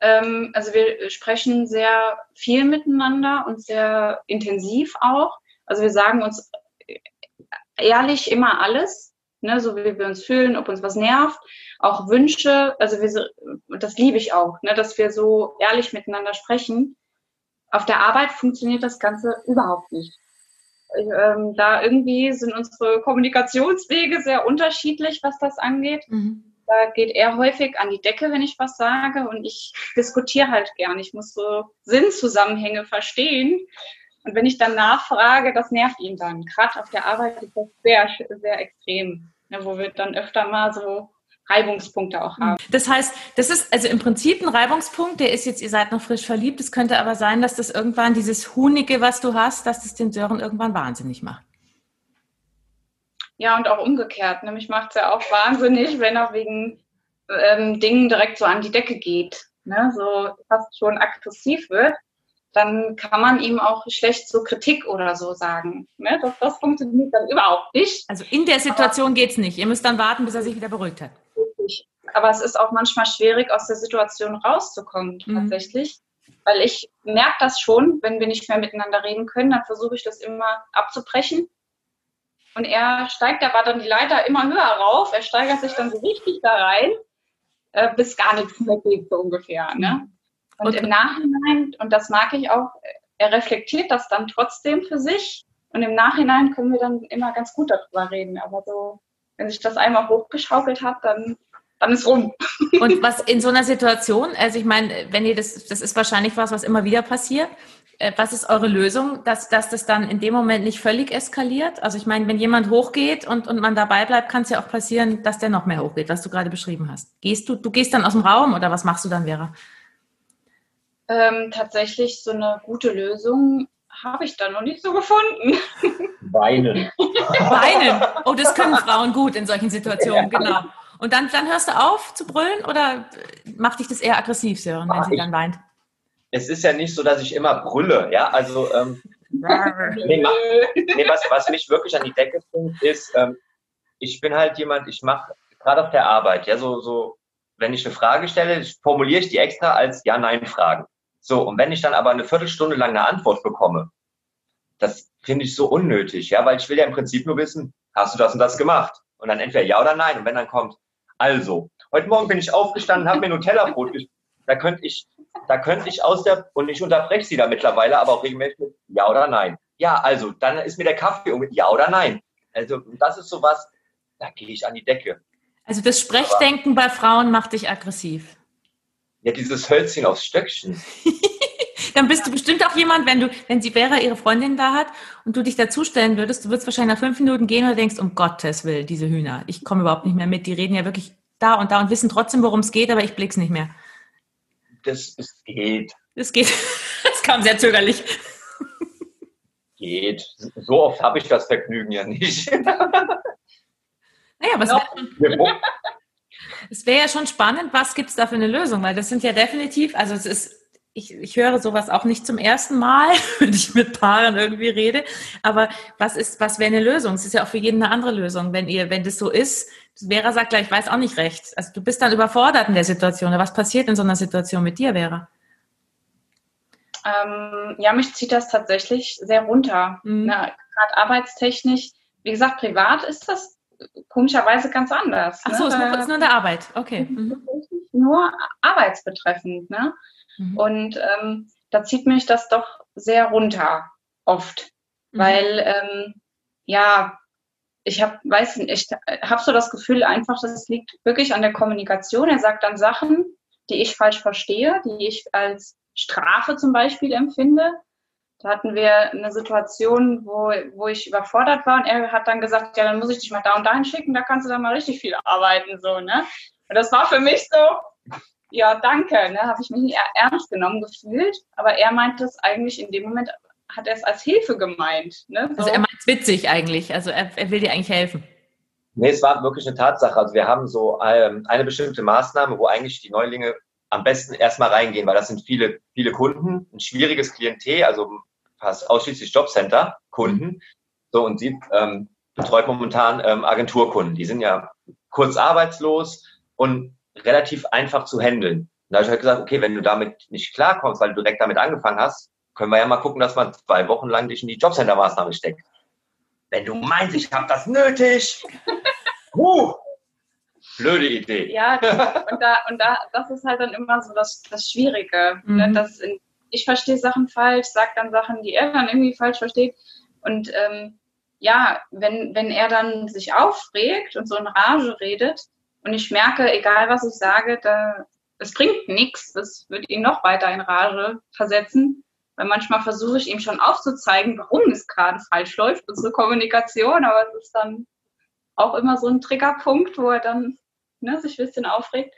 Ähm, also wir sprechen sehr viel miteinander und sehr intensiv auch. Also wir sagen uns ehrlich immer alles, ne, so wie wir uns fühlen, ob uns was nervt, auch Wünsche. Also wir, das liebe ich auch, ne, dass wir so ehrlich miteinander sprechen. Auf der Arbeit funktioniert das Ganze überhaupt nicht. Ähm, da irgendwie sind unsere Kommunikationswege sehr unterschiedlich, was das angeht. Mhm. Da geht er häufig an die Decke, wenn ich was sage, und ich diskutiere halt gern. Ich muss so Sinnzusammenhänge verstehen. Und wenn ich dann nachfrage, das nervt ihn dann. Gerade auf der Arbeit ist das sehr, sehr extrem, ne, wo wir dann öfter mal so Reibungspunkte auch haben. Das heißt, das ist also im Prinzip ein Reibungspunkt, der ist jetzt, ihr seid noch frisch verliebt. Es könnte aber sein, dass das irgendwann dieses Hunige, was du hast, dass das den Sören irgendwann wahnsinnig macht. Ja, und auch umgekehrt. Nämlich macht es ja auch wahnsinnig, wenn er wegen ähm, Dingen direkt so an die Decke geht. Ne? So fast schon aggressiv wird dann kann man ihm auch schlecht so Kritik oder so sagen. Ne? Das, das funktioniert dann überhaupt nicht. Also in der Situation geht es nicht. Ihr müsst dann warten, bis er sich wieder beruhigt hat. aber es ist auch manchmal schwierig, aus der Situation rauszukommen, mhm. tatsächlich. Weil ich merke das schon, wenn wir nicht mehr miteinander reden können, dann versuche ich das immer abzubrechen. Und er steigt aber dann die Leiter immer höher rauf. Er steigert sich dann so richtig da rein, äh, bis gar nichts mehr geht, so ungefähr. Ne? Und, und im Nachhinein, und das mag ich auch, er reflektiert das dann trotzdem für sich. Und im Nachhinein können wir dann immer ganz gut darüber reden. Aber so, wenn sich das einmal hochgeschaukelt hat, dann dann ist rum. Und was in so einer Situation, also ich meine, wenn ihr das, das ist wahrscheinlich was, was immer wieder passiert. Äh, was ist eure Lösung, dass, dass das dann in dem Moment nicht völlig eskaliert? Also ich meine, wenn jemand hochgeht und, und man dabei bleibt, kann es ja auch passieren, dass der noch mehr hochgeht, was du gerade beschrieben hast. Gehst du, du gehst dann aus dem Raum oder was machst du dann, Vera? Ähm, tatsächlich so eine gute Lösung habe ich da noch nicht so gefunden. Weinen. Weinen. Oh, das können Frauen gut in solchen Situationen, genau. Und dann, dann hörst du auf zu brüllen oder macht dich das eher aggressiv, Sören, wenn ah, sie ich, dann weint? Es ist ja nicht so, dass ich immer brülle, ja, also ähm, nee, nee, was, was mich wirklich an die Decke bringt, ist, ähm, ich bin halt jemand, ich mache gerade auf der Arbeit, ja, so, so, wenn ich eine Frage stelle, formuliere ich die extra als Ja-Nein-Fragen. So, und wenn ich dann aber eine Viertelstunde lang eine Antwort bekomme, das finde ich so unnötig, ja, weil ich will ja im Prinzip nur wissen, hast du das und das gemacht? Und dann entweder ja oder nein. Und wenn dann kommt, also, heute Morgen bin ich aufgestanden, habe mir Nutella-Brot Da könnte ich, da könnte ich aus der, und ich unterbreche sie da mittlerweile, aber auch regelmäßig mit Ja oder Nein. Ja, also, dann ist mir der Kaffee um Ja oder Nein. Also, das ist sowas, da gehe ich an die Decke. Also, das Sprechdenken aber, bei Frauen macht dich aggressiv. Ja, dieses Hölzchen aufs Stöckchen. dann bist du bestimmt auch jemand, wenn du, wenn sie Vera ihre Freundin da hat und du dich dazustellen würdest, du würdest wahrscheinlich nach fünf Minuten gehen und denkst, um Gottes Willen, diese Hühner, ich komme überhaupt nicht mehr mit. Die reden ja wirklich da und da und wissen trotzdem, worum es geht, aber ich blick's nicht mehr. Das, das geht. Das geht. Das kam sehr zögerlich. Geht. So oft habe ich das Vergnügen ja nicht. Naja, aber es wäre wär ja schon spannend, was gibt es da für eine Lösung? Weil das sind ja definitiv, also es ist ich, ich höre sowas auch nicht zum ersten Mal, wenn ich mit Paaren irgendwie rede. Aber was ist, was wäre eine Lösung? Es ist ja auch für jeden eine andere Lösung. Wenn ihr, wenn das so ist, Vera sagt gleich, ich weiß auch nicht recht. Also du bist dann überfordert in der Situation. Was passiert in so einer Situation mit dir, Vera? Ähm, ja, mich zieht das tatsächlich sehr runter. Mhm. Gerade arbeitstechnisch. Wie gesagt, privat ist das komischerweise ganz anders. Ach so, ne? es ist nur in der Arbeit. Okay. Mhm. Nur arbeitsbetreffend. Ne? Mhm. Und ähm, da zieht mich das doch sehr runter, oft. Mhm. Weil, ähm, ja, ich habe, weiß nicht, ich habe so das Gefühl einfach, das liegt wirklich an der Kommunikation. Er sagt dann Sachen, die ich falsch verstehe, die ich als Strafe zum Beispiel empfinde. Da hatten wir eine Situation, wo, wo ich überfordert war und er hat dann gesagt, ja, dann muss ich dich mal da und dahin schicken, da kannst du dann mal richtig viel arbeiten, so, ne? Und das war für mich so, ja, danke, ne, habe ich mich nicht ernst genommen gefühlt, aber er meint es eigentlich in dem Moment, hat er es als Hilfe gemeint. Ne? So. Also er meint es witzig eigentlich, also er, er, will dir eigentlich helfen. Nee, es war wirklich eine Tatsache. Also wir haben so ähm, eine bestimmte Maßnahme, wo eigentlich die Neulinge am besten erstmal reingehen, weil das sind viele, viele Kunden, ein schwieriges Klientel, also fast ausschließlich Jobcenter-Kunden. Mhm. So, und sie ähm, betreut momentan ähm, Agenturkunden. Die sind ja kurz arbeitslos und relativ einfach zu handeln. da habe ich halt gesagt, okay, wenn du damit nicht klarkommst, weil du direkt damit angefangen hast, können wir ja mal gucken, dass man zwei Wochen lang dich in die Jobcenter-Maßnahme steckt. Wenn du meinst, ich habe das nötig, huh, blöde Idee. Ja, und, da, und da, das ist halt dann immer so das, das Schwierige. Ne? Mhm. Ne? Dass in, ich verstehe Sachen falsch, sage dann Sachen, die er dann irgendwie falsch versteht. Und ähm, ja, wenn, wenn er dann sich aufregt und so in Rage redet, und ich merke, egal was ich sage, da, es bringt nichts. Das wird ihn noch weiter in Rage versetzen. Weil manchmal versuche ich ihm schon aufzuzeigen, warum es gerade falsch läuft, unsere Kommunikation. Aber es ist dann auch immer so ein Triggerpunkt, wo er dann ne, sich ein bisschen aufregt.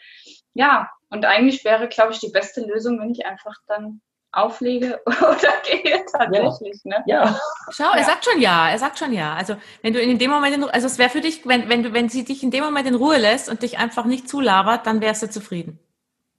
Ja, und eigentlich wäre, glaube ich, die beste Lösung, wenn ich einfach dann auflege oder gehe tatsächlich. Ja. Ne? ja. Schau, er ja. sagt schon ja, er sagt schon ja. Also wenn du in dem Moment, in, also es wäre für dich, wenn, wenn du, wenn sie dich in dem Moment in Ruhe lässt und dich einfach nicht zulabert, dann wärst du zufrieden.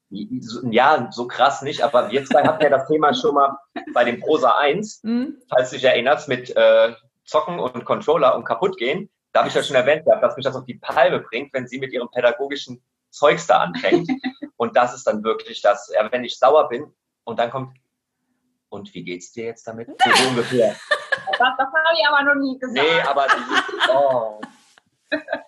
Ja, so krass nicht, aber wir zwei hatten ja das Thema schon mal bei dem Prosa 1, mhm. falls du dich erinnerst, mit äh, Zocken und Controller und kaputt gehen. Da habe ich ja schon erwähnt dass mich das auf die Palme bringt, wenn sie mit ihrem pädagogischen Zeugs da anfängt. und das ist dann wirklich das, ja, wenn ich sauer bin und dann kommt, und wie geht's dir jetzt damit? So ungefähr. Das, das habe ich aber noch nie gesagt. Nee, aber dieses, oh.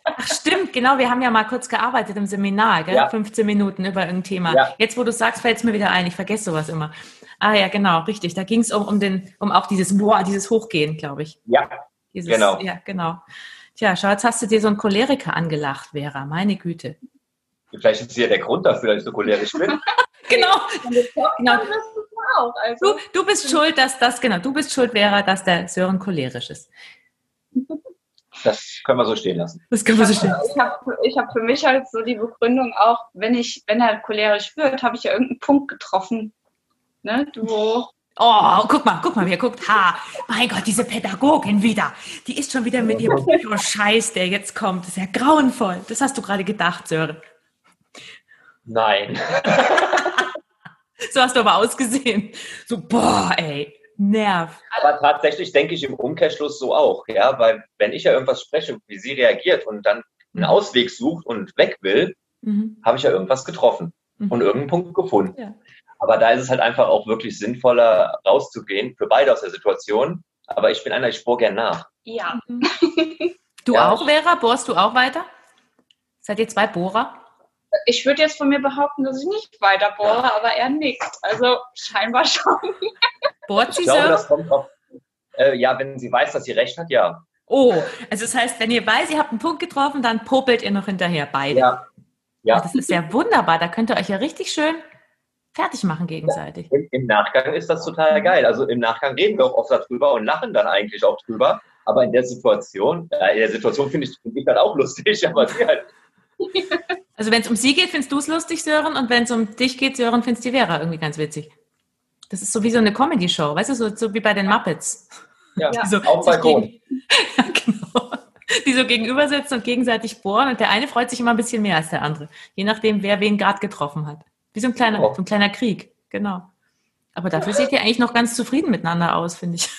Ach, stimmt, genau. Wir haben ja mal kurz gearbeitet im Seminar, gell? Ja. 15 Minuten über irgendein Thema. Ja. Jetzt, wo du sagst, fällt es mir wieder ein. Ich vergesse sowas immer. Ah ja, genau, richtig. Da ging es um, um, um auch dieses Boah, dieses Hochgehen, glaube ich. Ja, dieses, genau. Ja, genau. Tja, schau, jetzt hast du dir so einen Choleriker angelacht, Vera. Meine Güte. Vielleicht ist ja der Grund dafür, dass ich so cholerisch bin. genau. genau. Also. Du, du bist schuld, dass das, genau, du bist schuld, Vera, dass der Sören cholerisch ist. Das können wir so stehen lassen. Das können wir so stehen lassen. Ich habe ich hab für mich halt so die Begründung auch, wenn ich, wenn er cholerisch wird, habe ich ja irgendeinen Punkt getroffen. Ne? Wo Oh, guck mal, guck mal, wer guckt. Ha, mein Gott, diese Pädagogin wieder. Die ist schon wieder mit ihrem Scheiß, der jetzt kommt. Das ist ja grauenvoll. Das hast du gerade gedacht, Sören. Nein. so hast du aber ausgesehen. So, boah, ey. Nerv. Aber tatsächlich denke ich im Umkehrschluss so auch, ja, weil wenn ich ja irgendwas spreche, wie sie reagiert und dann einen mhm. Ausweg sucht und weg will, mhm. habe ich ja irgendwas getroffen mhm. und irgendeinen Punkt gefunden. Ja. Aber da ist es halt einfach auch wirklich sinnvoller, rauszugehen, für beide aus der Situation. Aber ich bin einer, ich spore gern nach. Ja. Du ja. auch, Vera? Bohrst du auch weiter? Seid ihr zwei Bohrer? Ich würde jetzt von mir behaupten, dass ich nicht weiter bohre, aber er nickt. Also scheinbar schon. Bohrt sie ich glaube, so? das kommt auf, äh, ja, wenn sie weiß, dass sie recht hat, ja. Oh, also das heißt, wenn ihr weiß, ihr habt einen Punkt getroffen, dann popelt ihr noch hinterher beide. Ja. ja. Das ist ja wunderbar. Da könnt ihr euch ja richtig schön fertig machen gegenseitig. Ja, im, im, Nachgang ist das total geil. Also im Nachgang reden wir auch oft darüber und lachen dann eigentlich auch drüber. Aber in der Situation, äh, in der Situation finde ich, find ich das auch lustig, aber sie halt. Also wenn es um sie geht, findest du es lustig, Sören, und wenn es um dich geht, Sören, findest du die Vera irgendwie ganz witzig. Das ist so wie so eine Comedy-Show, weißt du, so, so, wie bei den Muppets. Ja, die so, auf Balkon. Gegen, ja, genau. Die so gegenüber sitzen und gegenseitig bohren und der eine freut sich immer ein bisschen mehr als der andere, je nachdem, wer wen gerade getroffen hat. Wie so ein kleiner, oh. so ein kleiner Krieg, genau. Aber dafür seht ihr eigentlich noch ganz zufrieden miteinander aus, finde ich.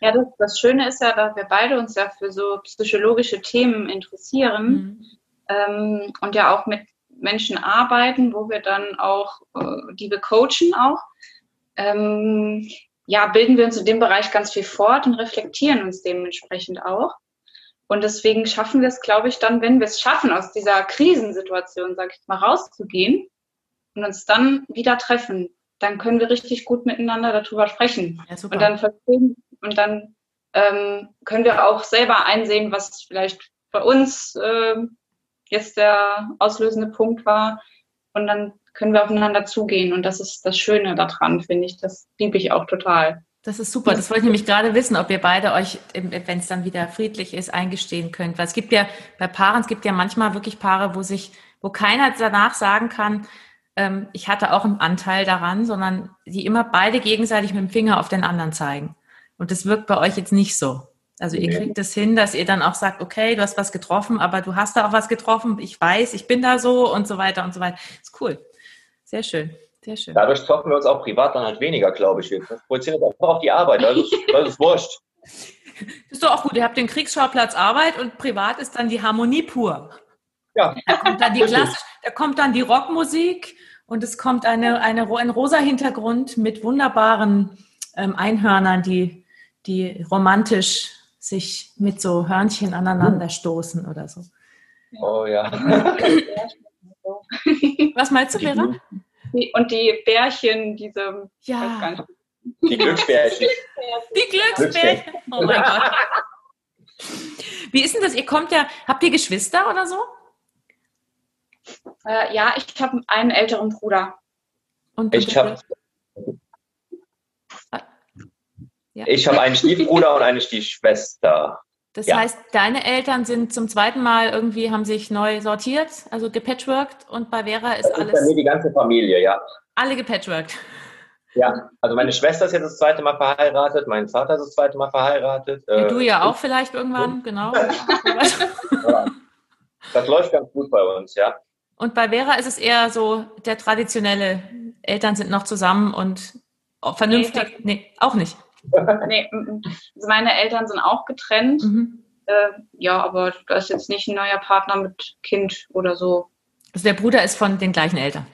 Ja, das, das, Schöne ist ja, dass wir beide uns ja für so psychologische Themen interessieren mhm. Ähm, und ja auch mit Menschen arbeiten, wo wir dann auch, äh, die wir coachen auch. Ähm, ja, bilden wir uns in dem Bereich ganz viel fort und reflektieren uns dementsprechend auch. Und deswegen schaffen wir es, glaube ich, dann, wenn wir es schaffen, aus dieser Krisensituation, sage ich mal, rauszugehen und uns dann wieder treffen, dann können wir richtig gut miteinander darüber sprechen. Ja, und dann verstehen und dann ähm, können wir auch selber einsehen, was vielleicht bei uns äh, jetzt der auslösende Punkt war. Und dann können wir aufeinander zugehen. Und das ist das Schöne daran, finde ich. Das liebe ich auch total. Das ist super. Das wollte ich nämlich gerade wissen, ob ihr beide euch, wenn es dann wieder friedlich ist, eingestehen könnt. Weil es gibt ja bei Paaren, es gibt ja manchmal wirklich Paare, wo sich, wo keiner danach sagen kann, ähm, ich hatte auch einen Anteil daran, sondern die immer beide gegenseitig mit dem Finger auf den anderen zeigen. Und das wirkt bei euch jetzt nicht so. Also ihr kriegt es hin, dass ihr dann auch sagt, okay, du hast was getroffen, aber du hast da auch was getroffen, ich weiß, ich bin da so und so weiter und so weiter. ist cool. Sehr schön. Sehr schön. Dadurch zocken wir uns auch privat dann halt weniger, glaube ich. Wir projizieren uns einfach auf die Arbeit. Das ist, das ist wurscht. Das ist doch auch gut. Ihr habt den Kriegsschauplatz Arbeit und privat ist dann die Harmonie pur. Ja. Da kommt dann die Klasse, da kommt dann die Rockmusik und es kommt eine, eine, ein rosa Hintergrund mit wunderbaren ähm, Einhörnern, die, die romantisch sich mit so Hörnchen aneinander stoßen oder so. Oh ja. Was meinst du, Vera? Und die Bärchen, diese. Ja. Die Glücksbärchen. Die Glücksbärchen. Oh mein Gott. Wie ist denn das? Ihr kommt ja, habt ihr Geschwister oder so? Äh, ja, ich habe einen älteren Bruder. Und ich habe ja. Ich habe einen Stiefbruder und eine Stiefschwester. Das ja. heißt, deine Eltern sind zum zweiten Mal irgendwie, haben sich neu sortiert, also gepatchworked und bei Vera ist das alles. Ist bei mir die ganze Familie, ja. Alle gepatchworked. Ja, also meine Schwester ist jetzt das zweite Mal verheiratet, mein Vater ist das zweite Mal verheiratet. Ja, du ja auch vielleicht irgendwann, genau. das läuft ganz gut bei uns, ja. Und bei Vera ist es eher so der traditionelle, Eltern sind noch zusammen und vernünftig. Nee auch nicht. nee, also meine Eltern sind auch getrennt. Mhm. Äh, ja, aber da ist jetzt nicht ein neuer Partner mit Kind oder so. Also der Bruder ist von den gleichen Eltern.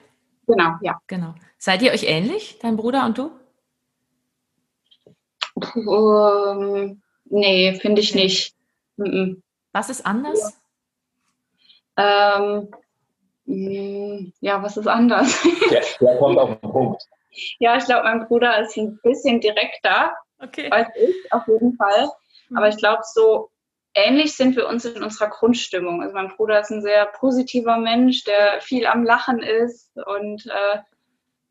Genau, ja. Genau. Seid ihr euch ähnlich, dein Bruder und du? Um, ähm, nee, finde ich nicht. Was ist anders? Ähm, mm, ja, was ist anders? Der, der kommt auf den Punkt. Ja, ich glaube, mein Bruder ist ein bisschen direkter okay. als ich, auf jeden Fall. Aber ich glaube, so ähnlich sind wir uns in unserer Grundstimmung. Also mein Bruder ist ein sehr positiver Mensch, der viel am Lachen ist und äh,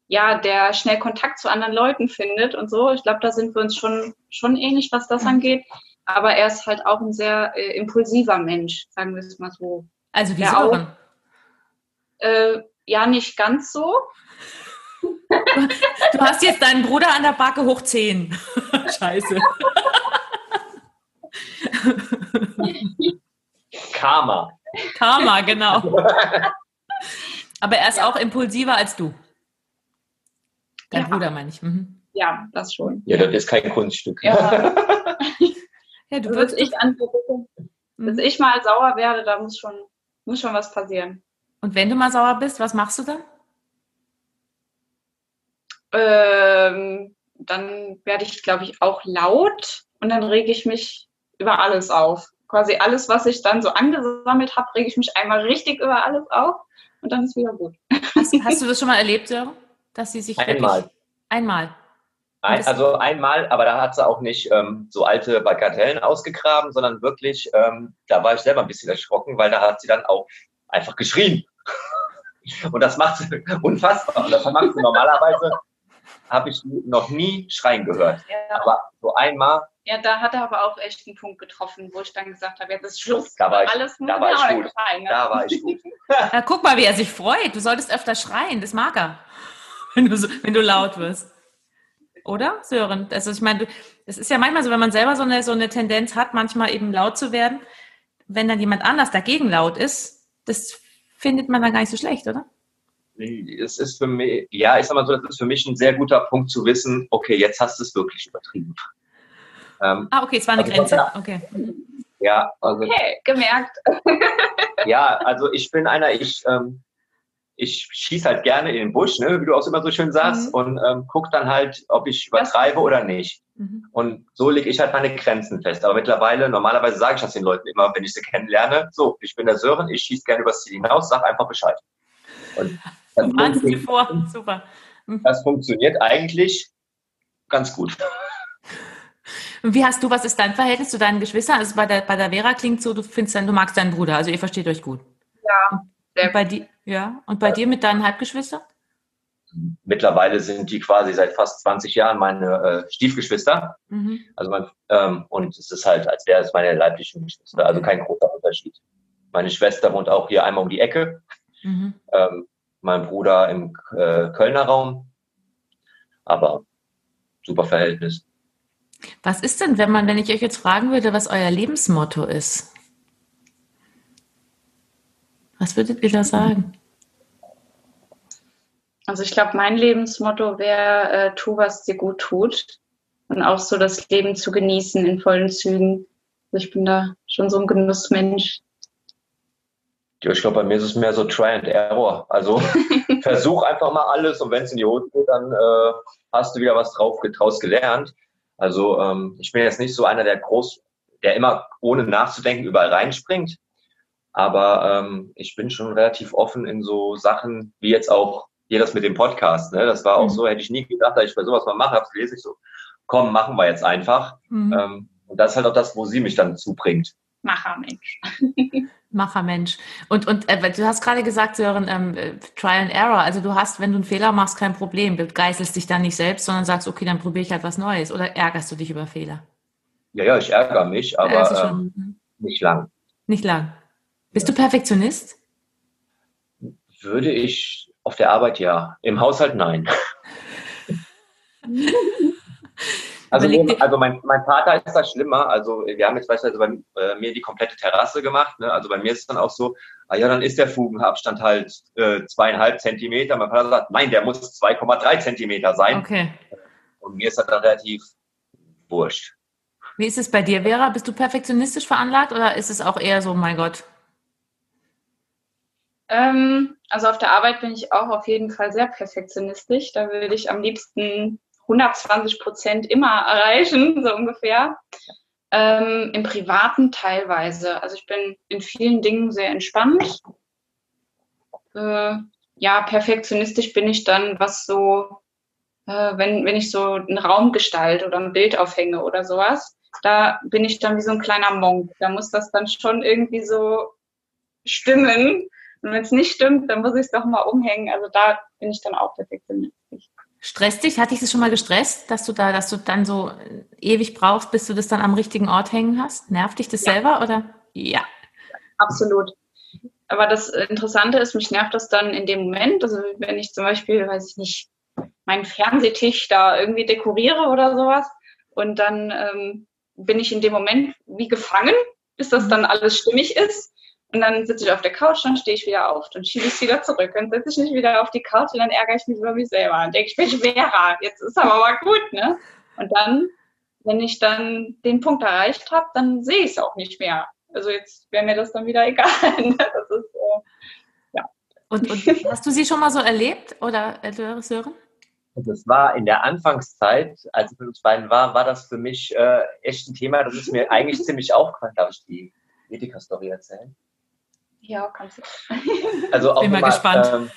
ja, der schnell Kontakt zu anderen Leuten findet und so. Ich glaube, da sind wir uns schon, schon ähnlich, was das angeht. Aber er ist halt auch ein sehr äh, impulsiver Mensch, sagen wir es mal so. Also wie Sören? Äh, ja, nicht ganz so. Du hast jetzt deinen Bruder an der Backe hoch 10. Scheiße. Karma. Karma, genau. Aber er ist ja. auch impulsiver als du. Dein ja. Bruder, meine ich. Mhm. Ja, das schon. Ja, das ist kein Kunststück. Ja, ja du würdest ich angucken. Bis ich mal sauer werde, da muss schon, muss schon was passieren. Und wenn du mal sauer bist, was machst du dann? Ähm, dann werde ich, glaube ich, auch laut und dann rege ich mich über alles auf. Quasi alles, was ich dann so angesammelt habe, rege ich mich einmal richtig über alles auf und dann ist wieder gut. Hast, hast du das schon mal erlebt, Sören? Dass sie sich einmal. Einmal. Ein, also einmal, aber da hat sie auch nicht ähm, so alte Bagatellen ausgegraben, sondern wirklich, ähm, da war ich selber ein bisschen erschrocken, weil da hat sie dann auch einfach geschrien. Und das macht sie unfassbar. Und das macht sie normalerweise habe ich noch nie schreien gehört. Ja. Aber so einmal. Ja, da hat er aber auch echt einen Punkt getroffen, wo ich dann gesagt habe, jetzt ist Schluss. Da war ich, Alles da war ich gut. Gefallen, ne? Da war ich gut. Ja, guck mal, wie er sich freut. Du solltest öfter schreien, das mag er. Wenn du, so, wenn du laut wirst. Oder, Sören? Also ich meine, es ist ja manchmal so, wenn man selber so eine, so eine Tendenz hat, manchmal eben laut zu werden, wenn dann jemand anders dagegen laut ist, das findet man dann gar nicht so schlecht, oder? Es ist für mich, ja, ich sag mal so, das ist für mich ein sehr guter Punkt zu wissen, okay, jetzt hast du es wirklich übertrieben. Ähm, ah, okay, es war eine also, Grenze. Okay. Ja, also. Okay, gemerkt. ja, also ich bin einer, ich, ähm, ich schieße halt gerne in den Busch, ne, wie du auch immer so schön sagst, mhm. und ähm, guck dann halt, ob ich übertreibe oder nicht. Mhm. Und so lege ich halt meine Grenzen fest. Aber mittlerweile, normalerweise sage ich das den Leuten immer, wenn ich sie kennenlerne, so, ich bin der Sören, ich schieße gerne übers Ziel hinaus, sag einfach Bescheid. Und das Wahnsinnig vor, super. Mhm. Das funktioniert eigentlich ganz gut. Wie hast du, was ist dein Verhältnis zu deinen Geschwistern? Also bei der, bei der Vera klingt so, du findest dann, du magst deinen Bruder, also ihr versteht euch gut. Ja. Und bei dir, ja. Und bei ja. dir mit deinen Halbgeschwistern? Mittlerweile sind die quasi seit fast 20 Jahren meine äh, Stiefgeschwister. Mhm. Also man, ähm, und es ist halt, als wäre es meine leiblichen Geschwister. Also kein großer Unterschied. Meine Schwester wohnt auch hier einmal um die Ecke. Mhm. Ähm, mein Bruder im äh, Kölner Raum. Aber super Verhältnis. Was ist denn, wenn man, wenn ich euch jetzt fragen würde, was euer Lebensmotto ist? Was würdet ihr da sagen? Also ich glaube, mein Lebensmotto wäre, äh, tu, was dir gut tut. Und auch so das Leben zu genießen in vollen Zügen. Also ich bin da schon so ein Genussmensch. Ja, ich glaube, bei mir ist es mehr so Try and Error. Also versuch einfach mal alles und wenn es in die Hose geht, dann äh, hast du wieder was drauf, draus gelernt. Also ähm, ich bin jetzt nicht so einer, der groß, der immer ohne nachzudenken überall reinspringt. Aber ähm, ich bin schon relativ offen in so Sachen, wie jetzt auch hier das mit dem Podcast. Ne? Das war auch mhm. so, hätte ich nie gedacht, dass ich bei sowas mal mache, hab's lese ich so, komm, machen wir jetzt einfach. Mhm. Ähm, und das ist halt auch das, wo sie mich dann zubringt. Machermensch. Machermensch. Und, und äh, du hast gerade gesagt, Sören, ähm, Trial and Error. Also du hast, wenn du einen Fehler machst, kein Problem. Du geißelst dich dann nicht selbst, sondern sagst, okay, dann probiere ich halt was Neues. Oder ärgerst du dich über Fehler? Ja, ja, ich ärgere mich, aber ähm, mhm. nicht lang. Nicht lang. Bist du Perfektionist? Würde ich auf der Arbeit ja. Im Haushalt nein. Also, also mein, mein Vater ist da schlimmer. Also wir haben jetzt beispielsweise bei äh, mir die komplette Terrasse gemacht. Ne? Also bei mir ist es dann auch so, ah ja, dann ist der Fugenabstand halt äh, zweieinhalb Zentimeter. Mein Vater sagt, nein, der muss 2,3 Zentimeter sein. Okay. Und mir ist das dann relativ wurscht. Wie ist es bei dir, Vera? Bist du perfektionistisch veranlagt oder ist es auch eher so, mein Gott? Ähm, also auf der Arbeit bin ich auch auf jeden Fall sehr perfektionistisch. Da würde ich am liebsten 120 Prozent immer erreichen, so ungefähr. Ähm, Im Privaten teilweise. Also ich bin in vielen Dingen sehr entspannt. Äh, ja, perfektionistisch bin ich dann, was so, äh, wenn, wenn ich so einen Raum gestalte oder ein Bild aufhänge oder sowas, da bin ich dann wie so ein kleiner Monk. Da muss das dann schon irgendwie so stimmen. Und wenn es nicht stimmt, dann muss ich es doch mal umhängen. Also da bin ich dann auch perfektionistisch. Stresst dich? Hat dich das schon mal gestresst, dass du da, dass du dann so ewig brauchst, bis du das dann am richtigen Ort hängen hast? Nervt dich das ja. selber oder? Ja. Absolut. Aber das Interessante ist, mich nervt das dann in dem Moment. Also wenn ich zum Beispiel, weiß ich nicht, meinen Fernsehtisch da irgendwie dekoriere oder sowas und dann ähm, bin ich in dem Moment wie gefangen, bis das mhm. dann alles stimmig ist. Und dann sitze ich auf der Couch, dann stehe ich wieder auf, dann schiebe ich es wieder zurück, dann setze ich mich wieder auf die Couch und dann ärgere ich mich über mich selber. Dann denke ich mir, schwerer, jetzt ist aber mal gut, ne? Und dann, wenn ich dann den Punkt erreicht habe, dann sehe ich es auch nicht mehr. Also jetzt wäre mir das dann wieder egal. Ne? Das ist, äh, ja. Und, und hast du sie schon mal so erlebt oder äh, Sören? Das war in der Anfangszeit, als ich mit uns beiden war, war das für mich äh, echt ein Thema. Das ist mir eigentlich ziemlich aufgefallen. Darf ich die Ethika-Story erzählen? Ja, kannst du. Also auch Bin mal, gespannt. Ähm,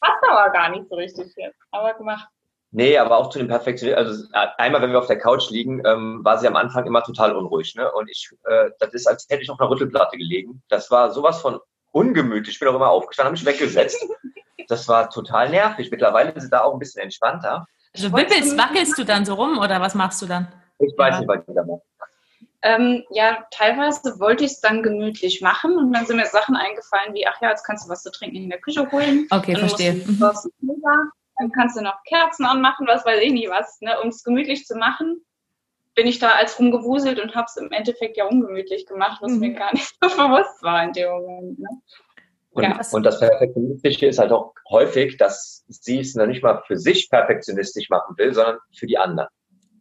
Passt aber gar nicht so richtig jetzt, aber gemacht. Nee, aber auch zu dem Perfektionismus. Also einmal, wenn wir auf der Couch liegen, ähm, war sie am Anfang immer total unruhig. Ne? Und ich, äh, das ist, als hätte ich auf einer Rüttelplatte gelegen. Das war sowas von ungemütlich. Ich bin auch immer aufgestanden, habe mich weggesetzt. Das war total nervig. Mittlerweile ist sie da auch ein bisschen entspannter. Also wippelst, wackelst du dann so rum oder was machst du dann? Ich weiß ja. nicht, was ich da mache. Ähm, ja, teilweise wollte ich es dann gemütlich machen und dann sind mir Sachen eingefallen wie, ach ja, jetzt kannst du was zu trinken in der Küche holen. Okay, dann verstehe. Mhm. Dann kannst du noch Kerzen anmachen, was weiß ich nicht was. Ne? Um es gemütlich zu machen, bin ich da als rumgewuselt und habe es im Endeffekt ja ungemütlich gemacht, was mhm. mir gar nicht so bewusst war in dem Moment. Ne? Und, ja. und das Perfektionistische ist halt auch häufig, dass sie es noch nicht mal für sich perfektionistisch machen will, sondern für die anderen.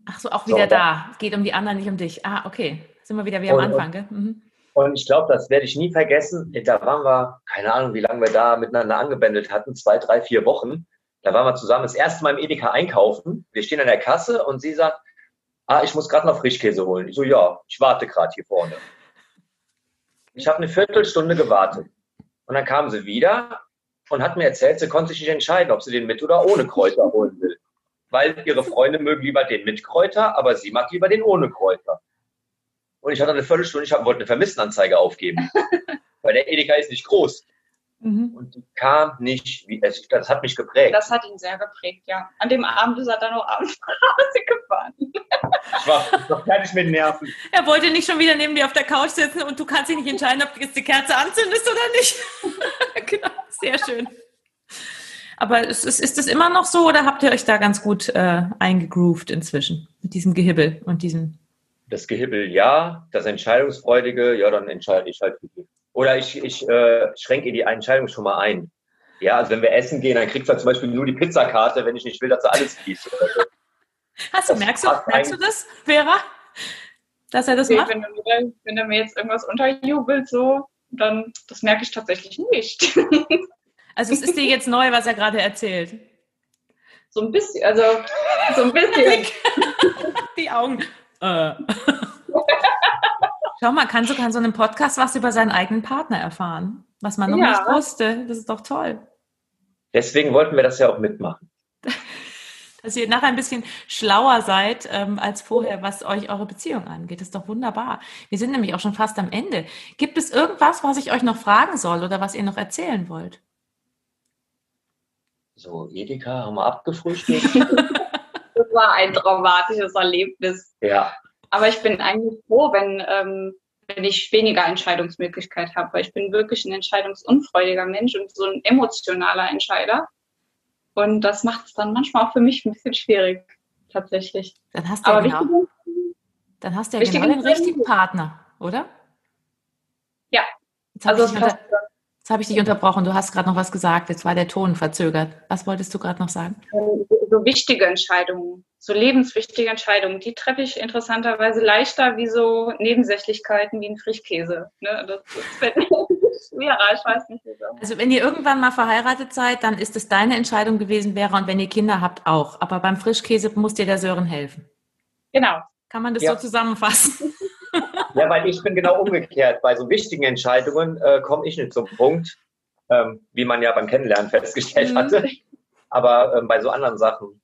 Ach so, auch wieder so, da. Es geht um die anderen, nicht um dich. Ah, okay. Sind wir wieder wie am Anfang, gell? Mhm. Und ich glaube, das werde ich nie vergessen. Da waren wir, keine Ahnung, wie lange wir da miteinander angebändelt hatten, zwei, drei, vier Wochen. Da waren wir zusammen das erste Mal im Edeka einkaufen. Wir stehen an der Kasse und sie sagt, ah, ich muss gerade noch Frischkäse holen. Ich so, ja, ich warte gerade hier vorne. Ich habe eine Viertelstunde gewartet. Und dann kam sie wieder und hat mir erzählt, sie konnte sich nicht entscheiden, ob sie den mit oder ohne Kräuter holen will weil ihre Freunde mögen lieber den mit Kräuter, aber sie mag lieber den ohne Kräuter. Und ich hatte eine Viertelstunde, ich wollte eine Vermisstenanzeige aufgeben, weil der Edeka ist nicht groß. Mhm. Und die kam nicht, wie, es, das hat mich geprägt. Das hat ihn sehr geprägt, ja. An dem Abend ist er dann noch abends nach Hause gefahren. Ich war noch fertig mit Nerven. Er wollte nicht schon wieder neben dir auf der Couch sitzen und du kannst dich nicht entscheiden, ob du jetzt die Kerze anzündest oder nicht. genau, sehr schön. Aber ist, ist, ist das immer noch so oder habt ihr euch da ganz gut äh, eingegroovt inzwischen mit diesem Gehibbel und diesem? Das Gehibbel ja, das Entscheidungsfreudige, ja, dann entscheide ich halt. Oder ich, ich äh, schränke die Entscheidung schon mal ein. Ja, also wenn wir essen gehen, dann kriegst du zum Beispiel nur die Pizzakarte, wenn ich nicht will, dass du alles fließt. Hast du, merkst du, merkst du das, Vera? Dass er das okay, macht? Wenn er, wenn er mir jetzt irgendwas unterjubelt, so, dann, das merke ich tatsächlich nicht. Also es ist dir jetzt neu, was er gerade erzählt. So ein bisschen, also so ein bisschen. Die Augen. Äh. Schau mal, kann sogar in so einem Podcast was über seinen eigenen Partner erfahren, was man noch ja. nicht wusste. Das ist doch toll. Deswegen wollten wir das ja auch mitmachen. Dass ihr nachher ein bisschen schlauer seid ähm, als vorher, was euch eure Beziehung angeht. Das ist doch wunderbar. Wir sind nämlich auch schon fast am Ende. Gibt es irgendwas, was ich euch noch fragen soll oder was ihr noch erzählen wollt? So, Edeka haben wir abgefrühstückt. das war ein traumatisches Erlebnis. Ja. Aber ich bin eigentlich froh, wenn, ähm, wenn ich weniger Entscheidungsmöglichkeit habe, weil ich bin wirklich ein entscheidungsunfreudiger Mensch und so ein emotionaler Entscheider. Und das macht es dann manchmal auch für mich ein bisschen schwierig, tatsächlich. Dann hast du, Aber ja, genau, dann hast du ja genau den richtigen Partner, oder? Ja. Jetzt also es passt, Jetzt habe ich dich unterbrochen. Du hast gerade noch was gesagt. Jetzt war der Ton verzögert. Was wolltest du gerade noch sagen? Ähm, so wichtige Entscheidungen, so lebenswichtige Entscheidungen, die treffe ich interessanterweise leichter wie so Nebensächlichkeiten wie ein Frischkäse. Ne? Das, das fällt mir schwerer, ich weiß nicht wieso. Also wenn ihr irgendwann mal verheiratet seid, dann ist es deine Entscheidung gewesen, Vera, und wenn ihr Kinder habt, auch. Aber beim Frischkäse muss dir der Sören helfen. Genau. Kann man das ja. so zusammenfassen? Ja, weil ich bin genau umgekehrt. Bei so wichtigen Entscheidungen äh, komme ich nicht zum Punkt, ähm, wie man ja beim Kennenlernen festgestellt mhm. hatte. Aber ähm, bei so anderen Sachen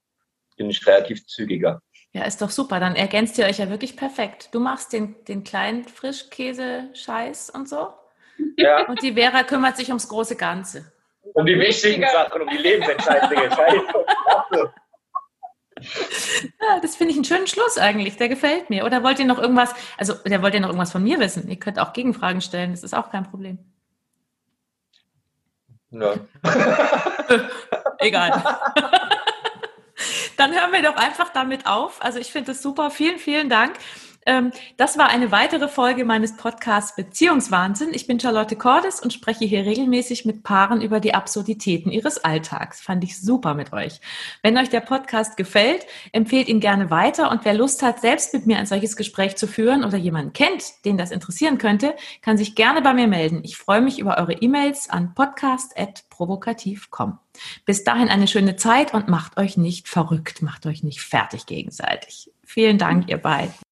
bin ich relativ zügiger. Ja, ist doch super. Dann ergänzt ihr euch ja wirklich perfekt. Du machst den, den kleinen Frischkäse-Scheiß und so. Ja. Und die Vera kümmert sich ums große Ganze. Um die wichtigen Sachen, um die lebensentscheidenden Scheiße. Ja, das finde ich einen schönen Schluss eigentlich. Der gefällt mir. Oder wollt ihr noch irgendwas, also der wollt ihr noch irgendwas von mir wissen? Ihr könnt auch Gegenfragen stellen, das ist auch kein Problem. Nein. Egal. Dann hören wir doch einfach damit auf. Also ich finde das super. Vielen, vielen Dank. Ähm, das war eine weitere Folge meines Podcasts Beziehungswahnsinn. Ich bin Charlotte Cordes und spreche hier regelmäßig mit Paaren über die Absurditäten ihres Alltags. Fand ich super mit euch. Wenn euch der Podcast gefällt, empfehlt ihn gerne weiter und wer Lust hat, selbst mit mir ein solches Gespräch zu führen oder jemanden kennt, den das interessieren könnte, kann sich gerne bei mir melden. Ich freue mich über eure E-Mails an podcast.provokativ.com. Bis dahin eine schöne Zeit und macht euch nicht verrückt, macht euch nicht fertig gegenseitig. Vielen Dank, ihr beiden.